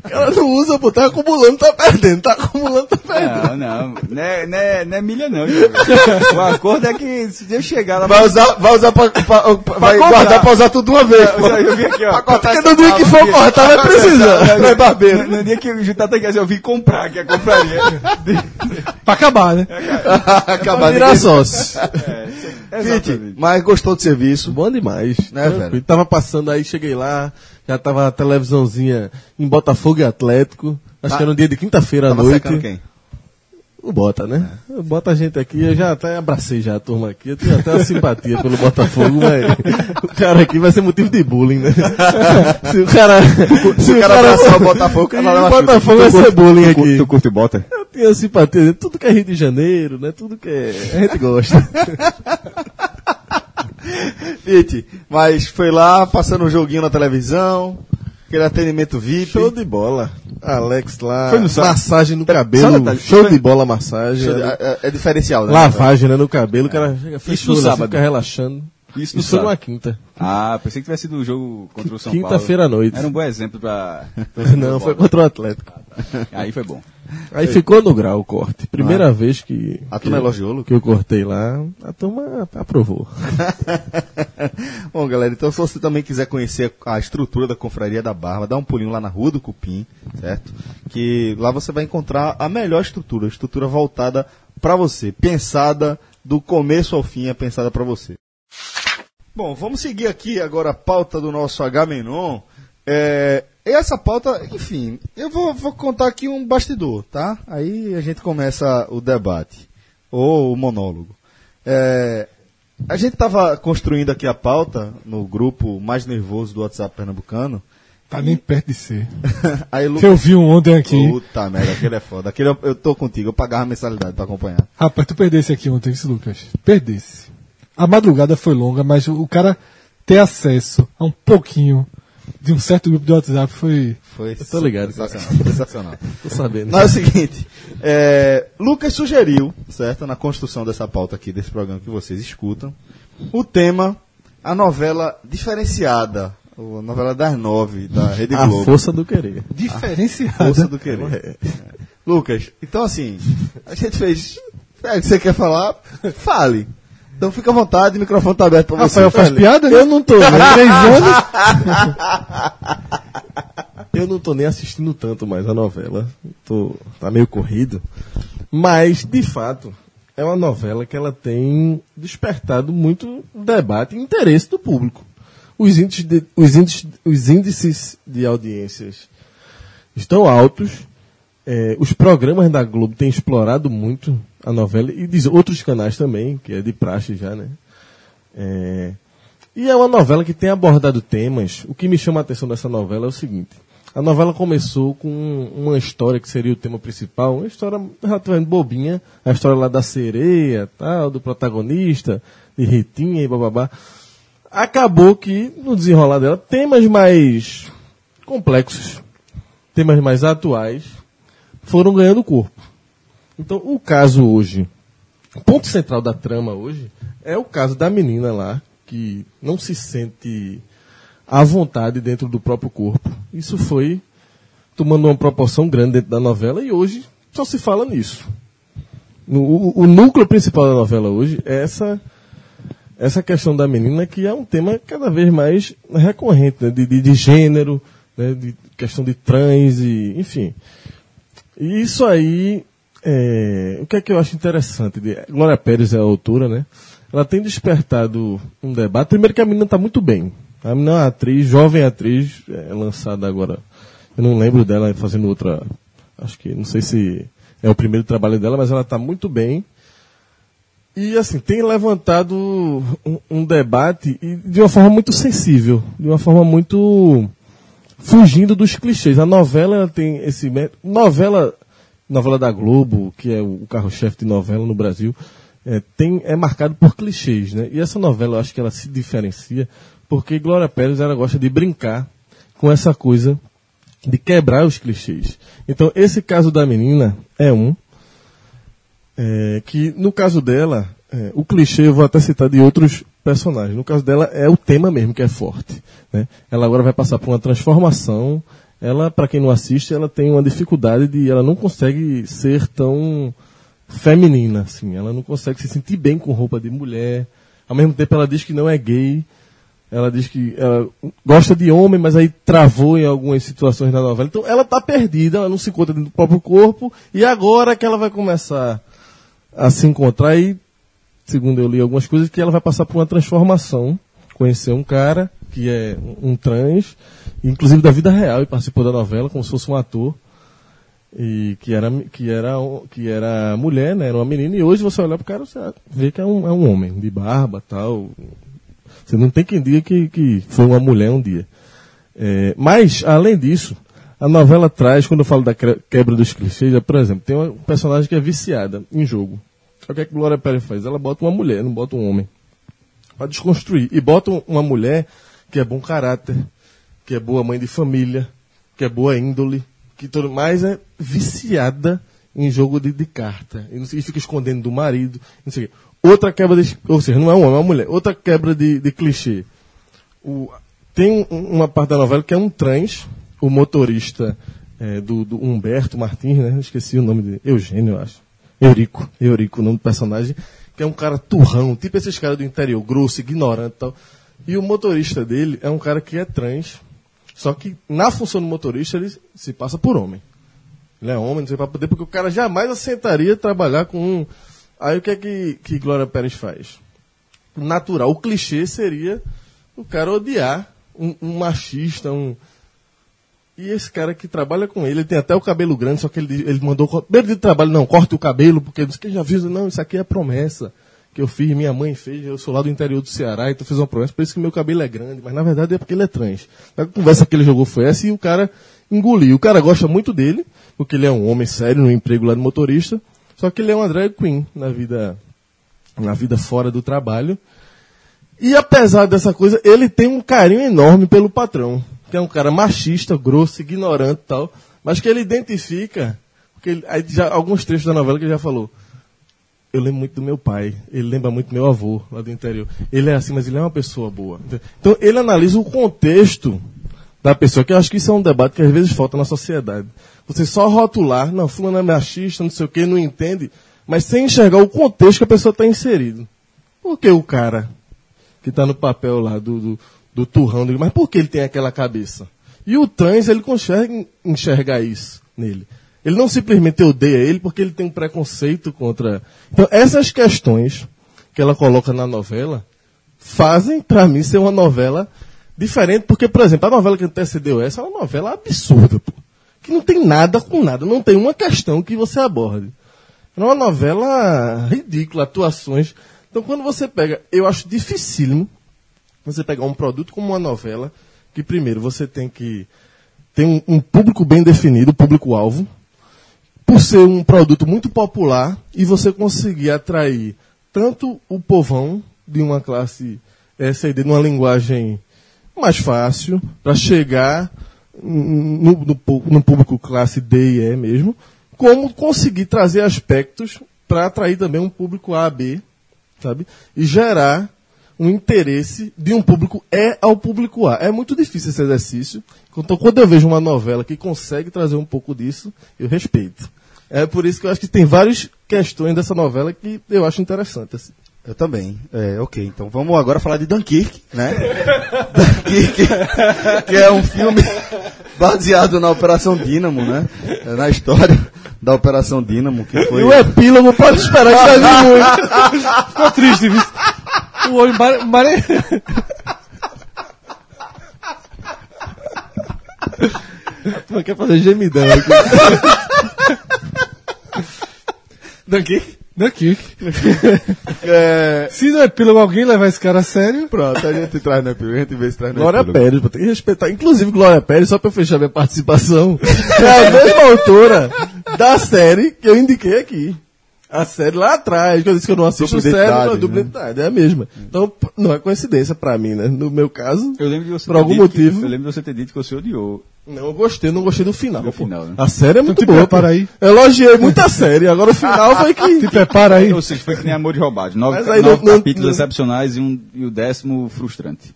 cara não usa, pô, tá acumulando, tá perdendo, tá acumulando, tá perdendo. Não, não. Não é, não é, não é milha, não. Diogo. O acordo é que se eu chegar lá. Vai usar, vai usar pra, pra- pra- vai comprar. guardar pra usar tudo uma vez, pô. Eu vi aqui, ó. Porque no dia que for cortar, vai precisar. Não é barbeiro. No, no dia que o Jutata quer eu vim comprar, que é compraria. Pra acabar, né? Acabar Vai de virar sócio. Fit, mas gostou do serviço. Bom demais. Né, Tranquilo. velho? Tava passando aí, cheguei lá, já tava a televisãozinha em Botafogo e Atlético. Acho que era um dia de quinta-feira à noite. quem? O Bota, né? Bota a gente aqui, eu já até abracei já a turma aqui, eu tenho até uma simpatia pelo Botafogo, mas o cara aqui vai ser motivo de bullying, né? Se o cara. Se o cara abraçar o Botafogo, o cara o. Botafogo vai ser bullying aqui. Tu curte bota? Tenho simpatia, tudo que é Rio de Janeiro, né? Tudo que é. A gente gosta. Fit, mas foi lá, passando um joguinho na televisão, aquele atendimento VIP. Show de bola. Alex lá, Foi no massagem no cabelo, detalhe, show foi- de bola massagem. De- né? é, é diferencial, né? Lavagem né, no cabelo, o cara chega Isso fechou, no assim, sábado. fica relaxando. Isso no Isso foi sábado. numa quinta. Ah, pensei que tivesse sido o jogo contra o São Paulo. Quinta-feira à noite. Era um bom exemplo pra. Não, foi contra o Atlético. Aí foi bom. Aí ficou no grau o corte. Primeira vez que, A turma elogiou, Lucas? que eu cortei lá, a turma aprovou. Bom, galera, então se você também quiser conhecer a estrutura da Confraria da Barba, dá um pulinho lá na Rua do Cupim, certo? Que lá você vai encontrar a melhor estrutura, a estrutura voltada para você, pensada do começo ao fim, é pensada para você. Bom, vamos seguir aqui agora a pauta do nosso H-Menon. É, essa pauta, enfim, eu vou, vou contar aqui um bastidor, tá? Aí a gente começa o debate, ou o monólogo. É, a gente estava construindo aqui a pauta no grupo mais nervoso do WhatsApp pernambucano. Tá nem perto de ser. Aí Que eu vi um ontem aqui. Puta merda, aquele é foda. Aquele eu, eu tô contigo, eu pagava mensalidade pra acompanhar. Rapaz, tu perdesse aqui ontem, viu, Lucas? Perdesse. A madrugada foi longa, mas o, o cara ter acesso a um pouquinho de um certo grupo do WhatsApp foi. Foi tô ligado. sensacional. sensacional. Tô sabendo. Mas é o seguinte, é, Lucas sugeriu, certo, na construção dessa pauta aqui, desse programa que vocês escutam, o tema, a novela diferenciada, a novela das nove da Rede a Globo. força do querer. Diferenciado. Força do querer. É. Lucas, então assim, a gente fez. É, você quer falar? Fale. Então fica à vontade, o microfone tá aberto pra você. Rafael faz piada? Eu não tô nem, Três anos? eu não tô nem assistindo tanto mais a novela. Tô, tá meio corrido. Mas, de fato, é uma novela que ela tem despertado muito debate e interesse do público. Os índices de, os índices, os índices de audiências estão altos. É, os programas da Globo têm explorado muito a novela e de outros canais também, que é de praxe já, né? É, E é uma novela que tem abordado temas. O que me chama a atenção dessa novela é o seguinte. A novela começou com uma história que seria o tema principal, uma história relativamente bobinha, a história lá da sereia, tal, do protagonista, de Ritinha e bababá. Acabou que, no desenrolar dela, temas mais complexos, temas mais atuais, foram ganhando corpo. Então, o caso hoje, o ponto central da trama hoje, é o caso da menina lá, que não se sente à vontade dentro do próprio corpo. Isso foi tomando uma proporção grande dentro da novela e hoje só se fala nisso. O, o núcleo principal da novela hoje é essa essa questão da menina que é um tema cada vez mais recorrente, né? de, de, de, gênero, né? de questão de trans, e, enfim. E isso aí, é, o que é que eu acho interessante? De, Glória Pérez é a autora, né? Ela tem despertado um debate. Primeiro que a menina está muito bem. A menina é uma atriz, jovem atriz, é lançada agora. Eu não lembro dela fazendo outra. Acho que, não sei se é o primeiro trabalho dela, mas ela está muito bem. E assim, tem levantado um, um, debate de uma forma muito sensível, de uma forma muito fugindo dos clichês. A novela tem esse novela novela da Globo, que é o carro-chefe de novela no Brasil, é, tem, é marcado por clichês, né? E essa novela eu acho que ela se diferencia porque Glória Pérez ela gosta de brincar com essa coisa de quebrar os clichês. Então esse caso da menina é um é, que no caso dela, é, o clichê eu vou até citar de outros personagens. No caso dela é o tema mesmo que é forte. Né? Ela agora vai passar por uma transformação. Ela, para quem não assiste, ela tem uma dificuldade de, ela não consegue ser tão feminina, assim. Ela não consegue se sentir bem com roupa de mulher. Ao mesmo tempo, ela diz que não é gay. Ela diz que ela gosta de homem, mas aí travou em algumas situações da novela. Então, ela está perdida, ela não se encontra dentro do próprio corpo. E agora que ela vai começar a se encontrar e, segundo eu li algumas coisas, que ela vai passar por uma transformação, conhecer um cara que é um trans, inclusive da vida real, e participou da novela como se fosse um ator, e que era que era que era mulher, né, era uma menina, e hoje você olha pro cara, você vê que é um, é um homem, de barba tal. Você não tem quem diga que, que foi uma mulher um dia. É, mas, além disso, a novela traz, quando eu falo da quebra dos clichês, por exemplo, tem uma personagem que é viciada em jogo. O que é que Glória Pérez faz? Ela bota uma mulher, não bota um homem. Para desconstruir. E bota uma mulher que é bom caráter, que é boa mãe de família, que é boa índole, que tudo mais é viciada em jogo de, de carta. E, não e fica escondendo do marido. Não sei Outra quebra de. Ou seja, não é um homem, é uma mulher. Outra quebra de, de clichê. O, tem uma parte da novela que é um trans, o motorista é, do, do, Humberto Martins, né? Esqueci o nome dele. Eugênio, eu acho. Eurico, Eurico, o nome do personagem, que é um cara turrão, tipo esses caras do interior, grosso, ignorante e tal. E o motorista dele é um cara que é trans, só que na função do motorista ele se passa por homem. Ele é homem, não sei pra poder, porque o cara jamais aceitaria trabalhar com um. Aí o que é que, que Glória Pérez faz? Natural, o clichê seria o cara odiar um, um machista, um, e esse cara que trabalha com ele, ele tem até o cabelo grande, só que ele, ele mandou. Primeiro de trabalho, não, corte o cabelo, porque disse que já avisa, não, isso aqui é promessa que eu fiz, minha mãe fez, eu sou lá do interior do Ceará, então fiz uma promessa, por isso que meu cabelo é grande, mas na verdade é porque ele é trans. A conversa que ele jogou foi essa e o cara engoliu. O cara gosta muito dele, porque ele é um homem sério no emprego lá de motorista, só que ele é uma drag queen na vida, na vida fora do trabalho. E apesar dessa coisa, ele tem um carinho enorme pelo patrão que é um cara machista, grosso, ignorante e tal, mas que ele identifica, porque ele, aí já, alguns trechos da novela que ele já falou. Eu lembro muito do meu pai, ele lembra muito do meu avô lá do interior. Ele é assim, mas ele é uma pessoa boa. Então ele analisa o contexto da pessoa, que eu acho que isso é um debate que às vezes falta na sociedade. Você só rotular, não, fulano é machista, não sei o que, não entende, mas sem enxergar o contexto que a pessoa está inserido. Por que o cara que está no papel lá do, do do turrão dele, mas por que ele tem aquela cabeça? E o trans, ele consegue enxergar isso nele. Ele não simplesmente odeia ele porque ele tem um preconceito contra. Então, essas questões que ela coloca na novela fazem, para mim, ser uma novela diferente, porque, por exemplo, a novela que antecedeu essa é uma novela absurda, pô, que não tem nada com nada, não tem uma questão que você aborde. É uma novela ridícula, atuações. Então, quando você pega, eu acho dificílimo você pegar um produto como uma novela, que primeiro você tem que ter um, um público bem definido, público-alvo, por ser um produto muito popular e você conseguir atrair tanto o povão de uma classe SID numa linguagem mais fácil para chegar no, no, no público classe D e E mesmo, como conseguir trazer aspectos para atrair também um público A, B, sabe? E gerar um interesse de um público E ao público A. É muito difícil esse exercício. Então, quando eu vejo uma novela que consegue trazer um pouco disso, eu respeito. É por isso que eu acho que tem várias questões dessa novela que eu acho interessante. Assim. Eu também. É, ok, então vamos agora falar de Dunkirk, né? Dunkirk, que é um filme baseado na Operação Dínamo, né? É, Na história da Operação Dínamo, que foi... E o epílogo pode esperar que vai vir muito. Ficou triste, viu? O olho mare... mare... Tu quer fazer gemidão aqui. Dunkirk? Dunkirk. É... Se no epílogo alguém levar esse cara a sério, Pronto, a gente traz no epílogo, a gente vê se traz no Glória epílogo. Pérez, pô, tem que respeitar. Inclusive, Glória Pérez, só pra eu fechar minha participação, é a mesma autora da série que eu indiquei aqui. A série lá atrás, que eu disse que eu não assisto Dupla série, não, dupla né? identidade, é a mesma. Então, não é coincidência pra mim, né? No meu caso, Eu lembro de você Por algum dito que- motivo. eu lembro de você ter dito que você odiou. não, eu gostei, não gostei do final. Do final, né? A série é muito boa. prepara pô. aí. Elogiei muito a série, agora o final foi que... te prepara aí. Ou seja, foi que nem Amor de Roubado. Nove, Mas aí nove não- não- capítulos não- excepcionais e, um, e o décimo frustrante.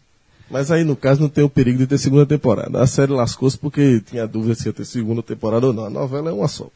Mas aí, no caso, não tem o perigo de ter segunda temporada. A série lascou-se porque tinha dúvida se ia ter segunda temporada ou não. A novela é uma só.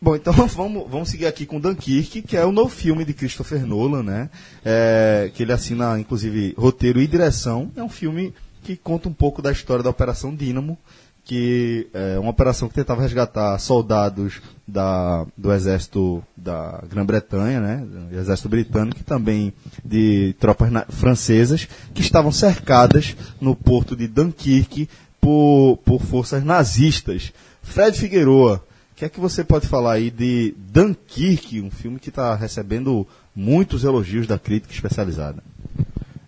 Bom, então vamos, vamos seguir aqui com Dunkirk, que é o novo filme de Christopher Nolan, né? É, que ele assina, inclusive, roteiro e direção. É um filme que conta um pouco da história da Operação Dínamo, que é uma operação que tentava resgatar soldados da, do exército da Grã-Bretanha, né? Do exército britânico e também de tropas na- francesas, que estavam cercadas no porto de Dunkirk por, por forças nazistas. Fred Figueroa, que é que você pode falar aí de Dunkirk, um filme que está recebendo muitos elogios da crítica especializada?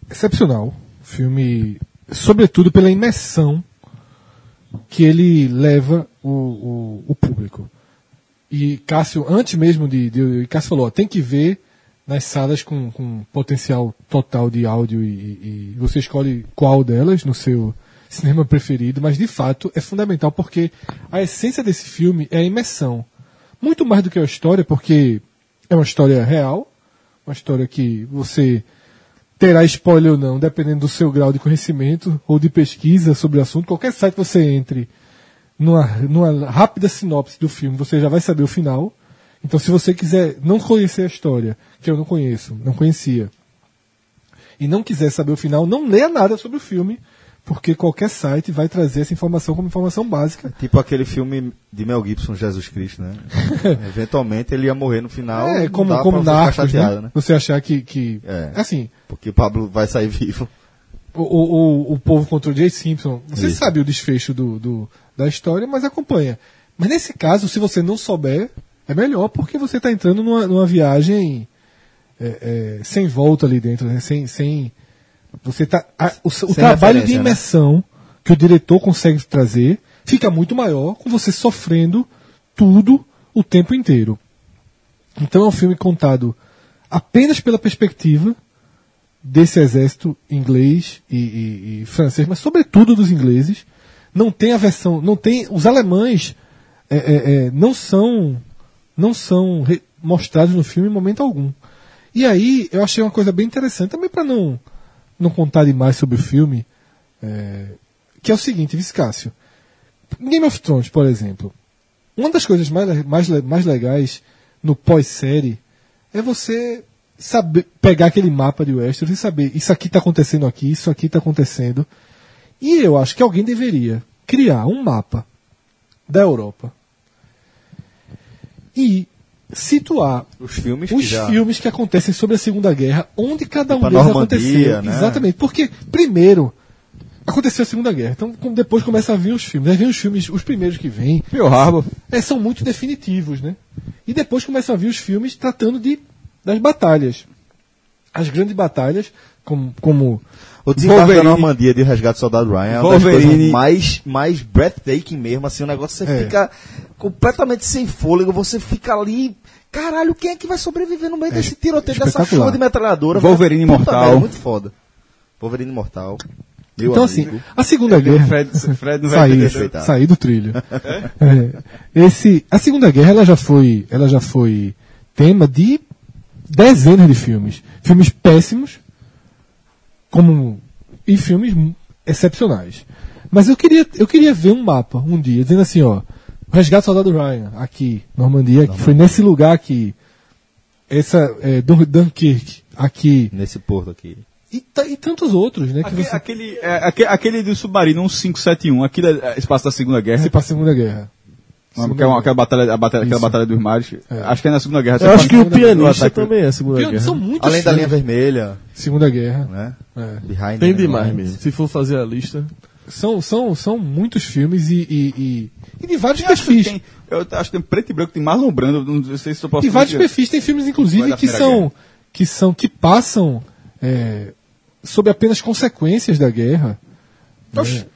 excepcional. Filme, sobretudo pela imersão que ele leva o, o, o público. E Cássio, antes mesmo de, de Cássio falou, tem que ver nas salas com, com potencial total de áudio e- e você escolhe qual delas no seu cinema preferido, mas de fato é fundamental porque a essência desse filme é a imersão. Muito mais do que a história, porque é uma história real, uma história que você terá spoiler ou não, dependendo do seu grau de conhecimento ou de pesquisa sobre o assunto. Qualquer site que você entre numa, numa rápida sinopse do filme, você já vai saber o final. Então, se você quiser não conhecer a história, que eu não conheço, não conhecia, e não quiser saber o final, não leia nada sobre o filme, porque qualquer site vai trazer essa informação como informação básica. Tipo aquele filme de Mel Gibson, Jesus Cristo, né? Eventualmente ele ia morrer no final. é como, como narcos, chateado, né? Você achar que, que É. assim, Porque o Pablo vai sair vivo. o, o, o- o povo contra o Jay Simpson. Você Isso. sabe o desfecho do, do- da história, mas acompanha. Mas nesse caso, se você não souber, é melhor porque você está entrando numa, numa viagem é, é, sem volta ali dentro, né? sem, sem você tá a- o, o trabalho de né? imersão que o diretor consegue trazer fica muito maior com você sofrendo tudo o tempo inteiro. Então é um filme contado apenas pela perspectiva desse exército inglês e, e- e francês, mas sobretudo dos ingleses. Não tem a versão, não tem os alemães é, é, é, não são não são re- mostrados no filme em momento algum. E aí eu achei uma coisa bem interessante também para não não contar demais sobre o filme, é, que é o seguinte, Viscácio. Game of Thrones, por exemplo, uma das coisas mais, mais, mais legais no pós-série é você saber pegar aquele mapa de Westeros e saber isso aqui está acontecendo aqui, isso aqui está acontecendo. E eu acho que alguém deveria criar um mapa da Europa e situar Os filmes os que já... filmes que acontecem sobre a Segunda Guerra, onde cada um Tipo deles aconteceu. né? Exatamente. Porque, primeiro, aconteceu a Segunda Guerra. Então, depois começa a vir os filmes. Aí vem os filmes, os primeiros que vêm, Pearl Harbor. é, são muito definitivos, né? E depois começam a vir os filmes tratando de, das batalhas. As grandes batalhas, como, como O desembarque da. Normandia de Resgate do Soldado Ryan é uma das coisas mais, mais breathtaking mesmo, assim, o negócio você É. fica completamente sem fôlego, você fica ali, caralho, quem é que vai sobreviver no meio desse tiroteio, dessa chuva de metralhadora? Wolverine Imortal. muito foda. Wolverine Imortal. Meu então, amigo. assim, a Segunda Guerra. Fred, Fred não vai sair, entender. respeitar. sair do trilho. É. Esse, a Segunda Guerra ela já foi, ela já foi tema de dezenas de filmes, filmes péssimos, como e filmes excepcionais. Mas eu queria, eu queria ver um mapa um dia dizendo assim, ó, o Resgate do Soldado Ryan aqui, Normandia, que foi nesse lugar aqui, essa é, Dun- Dunkirk aqui Nesse porto aqui. e, ta- e tantos outros, né? Que Aquele, você aquele, é, aque- aquele do submarino 1571, aquilo é, é espaço da Segunda Guerra. se passa a Segunda Guerra. Segunda que é uma- aquela batalha, a batalha, aquela batalha dos mares. Acho que é na Segunda Guerra. Eu acho que o pianista ataque- também é a Segunda Guerra. São muitos Além da linha filmes. vermelha, Segunda Guerra. né? É. Behind Tem demais mesmo. Se for fazer a lista. São, são, são muitos filmes e, e, e, e de vários Eu acho que perfis. tem, eu acho que tem preto e branco, tem Marlon Brando, não sei se eu posso E vários dizer. perfis. Tem filmes, inclusive, que são, Guerra. que são. que passam é, sob apenas consequências da guerra. Oxe,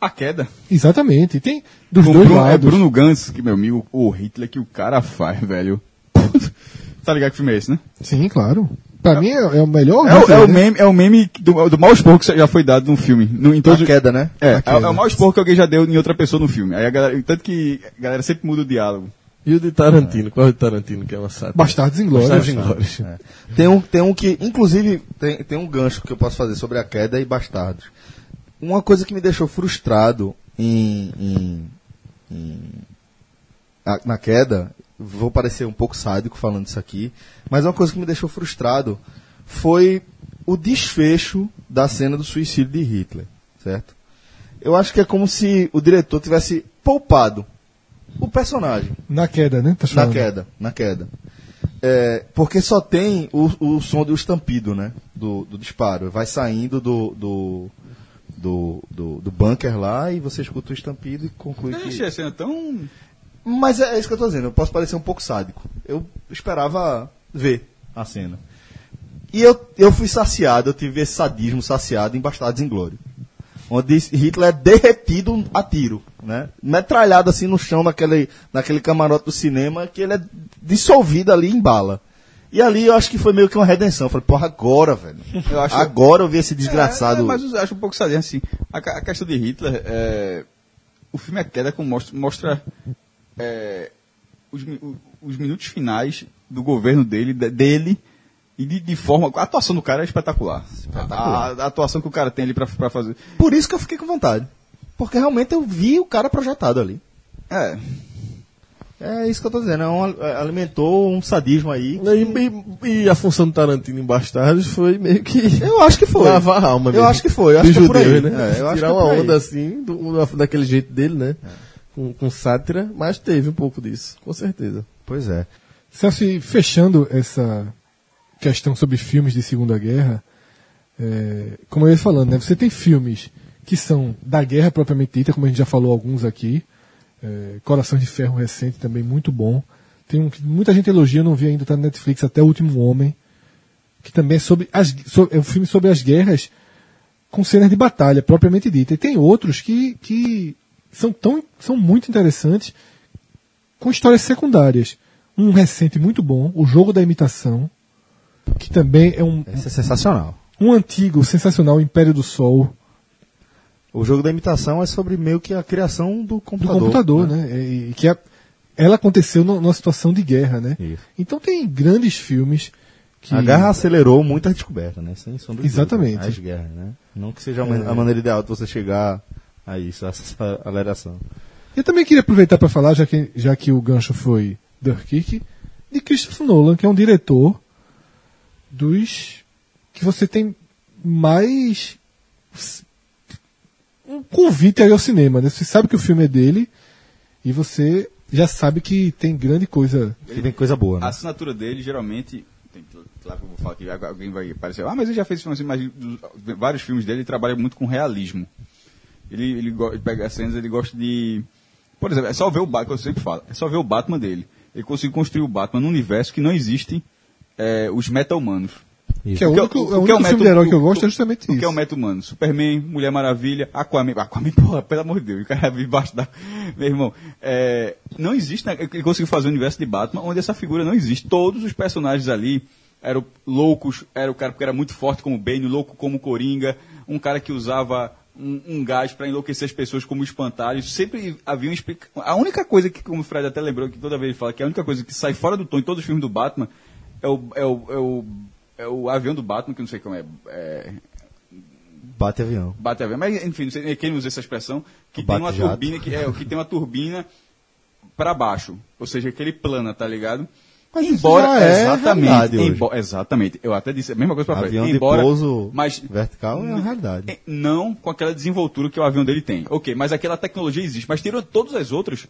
A queda. Exatamente. E tem dos Com dois Bruno, é lados. Bruno Gantz, que meu amigo, o Hitler que o cara faz, velho. tá ligado que filme é esse, né? Sim, claro. Pra mim é, é o melhor. É, o- é o né? meme, é o meme do, do mau esporro que já foi dado no filme. No, em todos, A queda, né? É, A é, queda. é o mau esporro que alguém já deu em outra pessoa no filme. Aí a galera, tanto que a galera sempre muda o diálogo. E o de Tarantino? Qual é o de Tarantino, que é uma sátira? Bastardos Inglórios. Bastardos Inglórios. É. Tem, um, tem um que, inclusive, tem, tem um gancho que eu posso fazer sobre a queda e bastardos. Uma coisa que me deixou frustrado em, em- em- a- na queda, vou parecer um pouco sádico falando isso aqui, mas uma coisa que me deixou frustrado foi o desfecho da cena do suicídio de Hitler, certo? Eu acho que é como se o diretor tivesse poupado o personagem Na queda, né? Tá na queda, na queda. É, porque só tem o, o som do estampido, né? Do, do disparo. Vai saindo do, do, do, do, do bunker lá e você escuta o estampido e conclui Eu que... a cena tão. Mas é, é isso que eu tô dizendo, eu posso parecer um pouco sádico. Eu esperava ver a cena. E eu, eu fui saciado, eu tive esse sadismo saciado em Bastardos Inglórios. Onde Hitler é derretido a tiro, né? Metralhado assim no chão naquele, naquele camarote do cinema, que ele é dissolvido ali em bala. E ali eu acho que foi meio que uma redenção. Eu falei, porra, agora, velho. Eu acho- Agora eu vi esse desgraçado. É, mas eu acho um pouco sadio, assim. A, a questão de Hitler, é, o filme é queda como mostra, mostra é, os, os minutos finais do governo dele, de- dele, e de, de forma. A atuação do cara é espetacular. A, a atuação que o cara tem ali pra, pra fazer. Por isso que eu fiquei com vontade. Porque realmente eu vi o cara projetado ali. É. É isso que eu tô dizendo. É um, é, alimentou um sadismo aí. E, e- e a função do Tarantino em Bastardos foi meio que. Eu acho que foi. Lavar a alma Eu mesmo. acho que foi, eu acho que é por judeu, aí. né? É, eu acho Tirar que é uma onda assim, do, daquele jeito dele, né? Com, com sátira, mas teve um pouco disso, com certeza. Pois é. Celso, e fechando essa questão sobre filmes de Segunda Guerra, é, como eu ia falando, né, você tem filmes que são da guerra propriamente dita, como a gente já falou alguns aqui, é, Coração de Ferro recente também muito bom. Tem um que muita gente elogia, eu não vi ainda, tá na Netflix, até O Último Homem, que também é sobre as, so- é um filme sobre as guerras com cenas de batalha propriamente dita. E tem outros que, que são tão são muito interessantes com histórias secundárias. Um recente muito bom, O Jogo da Imitação, que também é um, Esse é sensacional. um antigo, sensacional Império do Sol O jogo da imitação é sobre meio que a criação do do computador. computador, né? E, que é- ela aconteceu no- numa situação de guerra, né? Isso. Então tem grandes filmes que A guerra acelerou muita descoberta, né? Sem sombra de Exatamente. dúvida. As guerras, né? Não que seja a man- a maneira ideal de você chegar a isso, a essa aceleração. Eu também queria aproveitar para falar, já que, já que o gancho foi Dunkirk, de Christopher Nolan, que é um diretor dos que você tem mais um convite aí ao cinema, né? Você sabe que o filme é dele e você já sabe que tem grande coisa. Que vem coisa boa, A né? assinatura dele, geralmente. Tem, claro que eu vou falar que alguém vai parecer. Ah, mas ele já fez filmes assim, mas dos- vários filmes dele ele trabalha muito com realismo. Ele, ele, ele pega as cenas, ele gosta de. Por exemplo, é só ver o Batman, que eu sempre falo, é só ver o Batman dele. Ele conseguiu construir o Batman num universo que não existem é, os meta-humanos. Que é o O que é- único, o- é o o que é único o filme de herói que eu o- gosto é o- justamente O isso. que é o método humano? Superman, Mulher Maravilha, Aquaman. Aquaman, porra, pelo amor de Deus, o cara vive embaixo da. Meu irmão, é, não existe. Né, ele conseguiu fazer um universo de Batman onde essa figura não existe. Todos os personagens ali eram loucos, era o cara que era muito forte como Bane, louco como Coringa, um cara que usava um, um gás para enlouquecer as pessoas como espantalhos. Sempre havia um explica... A única coisa que, como o Fred até lembrou, que toda vez ele fala que a única coisa que sai fora do tom em todos os filmes do Batman é o, é o, é o, é o avião do Batman, que não sei como é. é Bate avião. bate avião, mas enfim, não sei quem usa essa expressão, que O tem uma turbina que é que tem uma turbina para baixo, ou seja, que ele plana, tá ligado? Mas embora já é exatamente, realidade hoje. embo- exatamente, eu até disse a mesma coisa para frente, Avião embora de pouso mas vertical é uma realidade. é, não com aquela desenvoltura que o avião dele tem. OK, mas aquela tecnologia existe, mas tirando todas as outras,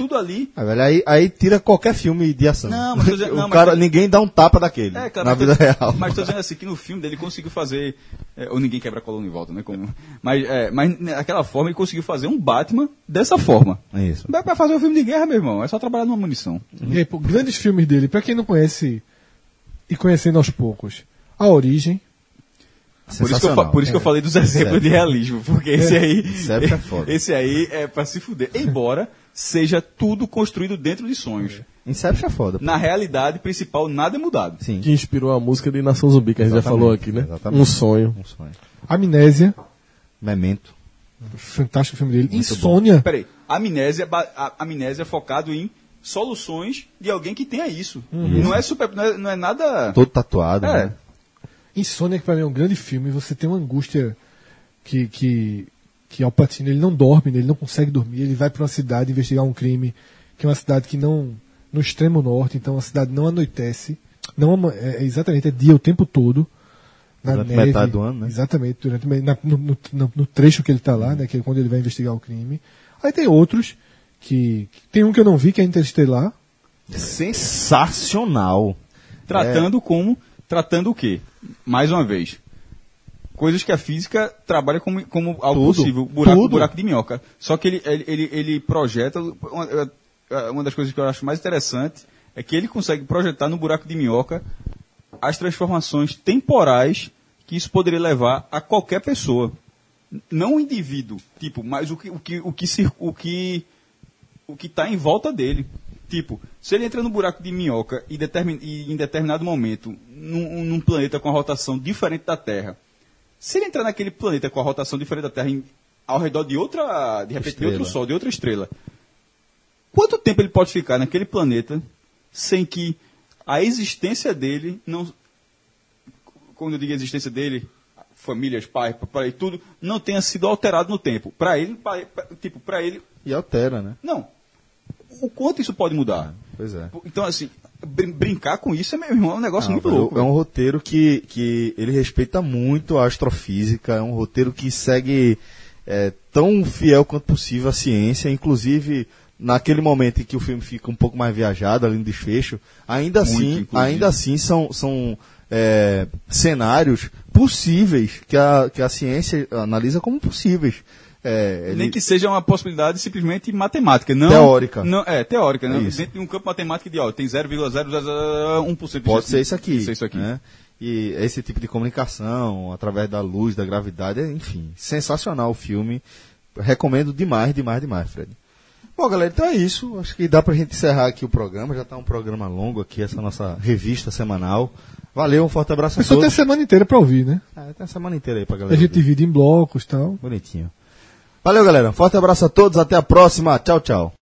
tudo ali Ah, velho, aí, aí tira qualquer filme de ação. Não, mas dizendo- o não, mas cara, ninguém dá um tapa daquele É, claro, na mas vida tô- real. Mas estou dizendo assim, que no filme dele ele conseguiu fazer. é, ou ninguém quebra a coluna em volta, né? Como, mas, é, mas naquela forma ele conseguiu fazer um Batman dessa forma. É isso. Não dá pra fazer um filme de guerra, meu irmão. É só trabalhar numa munição. E aí, pô, grandes filmes dele, pra quem não conhece e conhecendo aos poucos, A Origem, Por isso, que eu, por isso que eu falei dos exemplos de realismo, porque esse aí. É foda. Esse aí é pra se fuder. Embora seja tudo construído dentro de sonhos. Inception é foda. pô. Na realidade principal, nada é mudado. Sim. Que inspirou a música de Nação Zumbi, que a gente já falou aqui, né? exatamente. Um sonho. Um sonho. Amnésia, Memento. fantástico filme dele, Insônia, Peraí, amnésia, a- amnésia focado em soluções de alguém que tenha isso. Não é super. Não é, não é nada. Todo tatuado. É. né? Insônia que pra mim é um grande filme, você tem uma angústia que que que Al Pacino ele não dorme, né? ele não consegue dormir, ele vai para uma cidade investigar um crime, que é uma cidade que não no extremo norte, então a cidade não anoitece, não é, é exatamente é dia o tempo todo. Na Durante neve, metade do ano, né? Exatamente, durante, na- no, no- no- trecho que ele está lá, né, que é quando ele vai investigar o crime. Aí tem outros que, que- tem um que eu não vi que é Interestelar, Sensacional. Tratando como. Tratando o quê? Mais uma vez. Coisas que a física trabalha como, como algo Tudo, possível. Buraco, tudo. buraco de minhoca. Só que ele, ele, ele, ele projeta. Uma, é, uma das coisas que eu acho mais interessante é que ele consegue projetar no buraco de minhoca as transformações temporais que isso poderia levar a qualquer pessoa. Não o indivíduo, tipo, mas o que, o que, o que, o que, o que está em volta dele. Tipo, se ele entra no buraco de minhoca e, determin, e em determinado momento, num, num planeta com a rotação diferente da Terra, se ele entrar naquele planeta com a rotação diferente da Terra em- ao redor de outra, de repente, de outro Estrela. Sol, de outra estrela, quanto tempo ele pode ficar naquele planeta sem que a existência dele não. Quando eu digo a existência dele, famílias, pais, papai, tudo, não tenha sido alterado no tempo. Para ele, pra- pra- tipo, para ele, E altera, né? não. O quanto isso pode mudar? Pois é. Então, assim, brin- brincar com isso é, meu irmão, é um negócio Não, muito velho, louco. É um roteiro que, que ele respeita muito a astrofísica, é um roteiro que segue é, tão fiel quanto possível à ciência, inclusive naquele momento em que o filme fica um pouco mais viajado ali no desfecho, ainda Muito, assim, inclusive. ainda assim são, são é, cenários possíveis que a, que a ciência analisa como possíveis. É, ele- Nem que seja uma possibilidade simplesmente matemática. Não, Teórica. Não, é, teórica. Né? Isso. Dentro de um campo matemático de, ó, tem 0,001% de Pode ser isso aqui. de ser isso aqui. né? E esse tipo de comunicação, através da luz, da gravidade, enfim, sensacional o filme. Recomendo demais, demais, demais, Fred. Bom, galera, então é isso. Acho que dá pra gente encerrar aqui o programa. Já tá um programa longo aqui, essa nossa revista semanal. Valeu, um forte abraço a a pessoa tem a todos. semana inteira pra ouvir, né? Ah, tem a semana inteira aí pra A galera. gente ouvir. divide em blocos e tal. Bonitinho. Valeu, galera. Forte abraço a todos. Até a próxima. Tchau, tchau.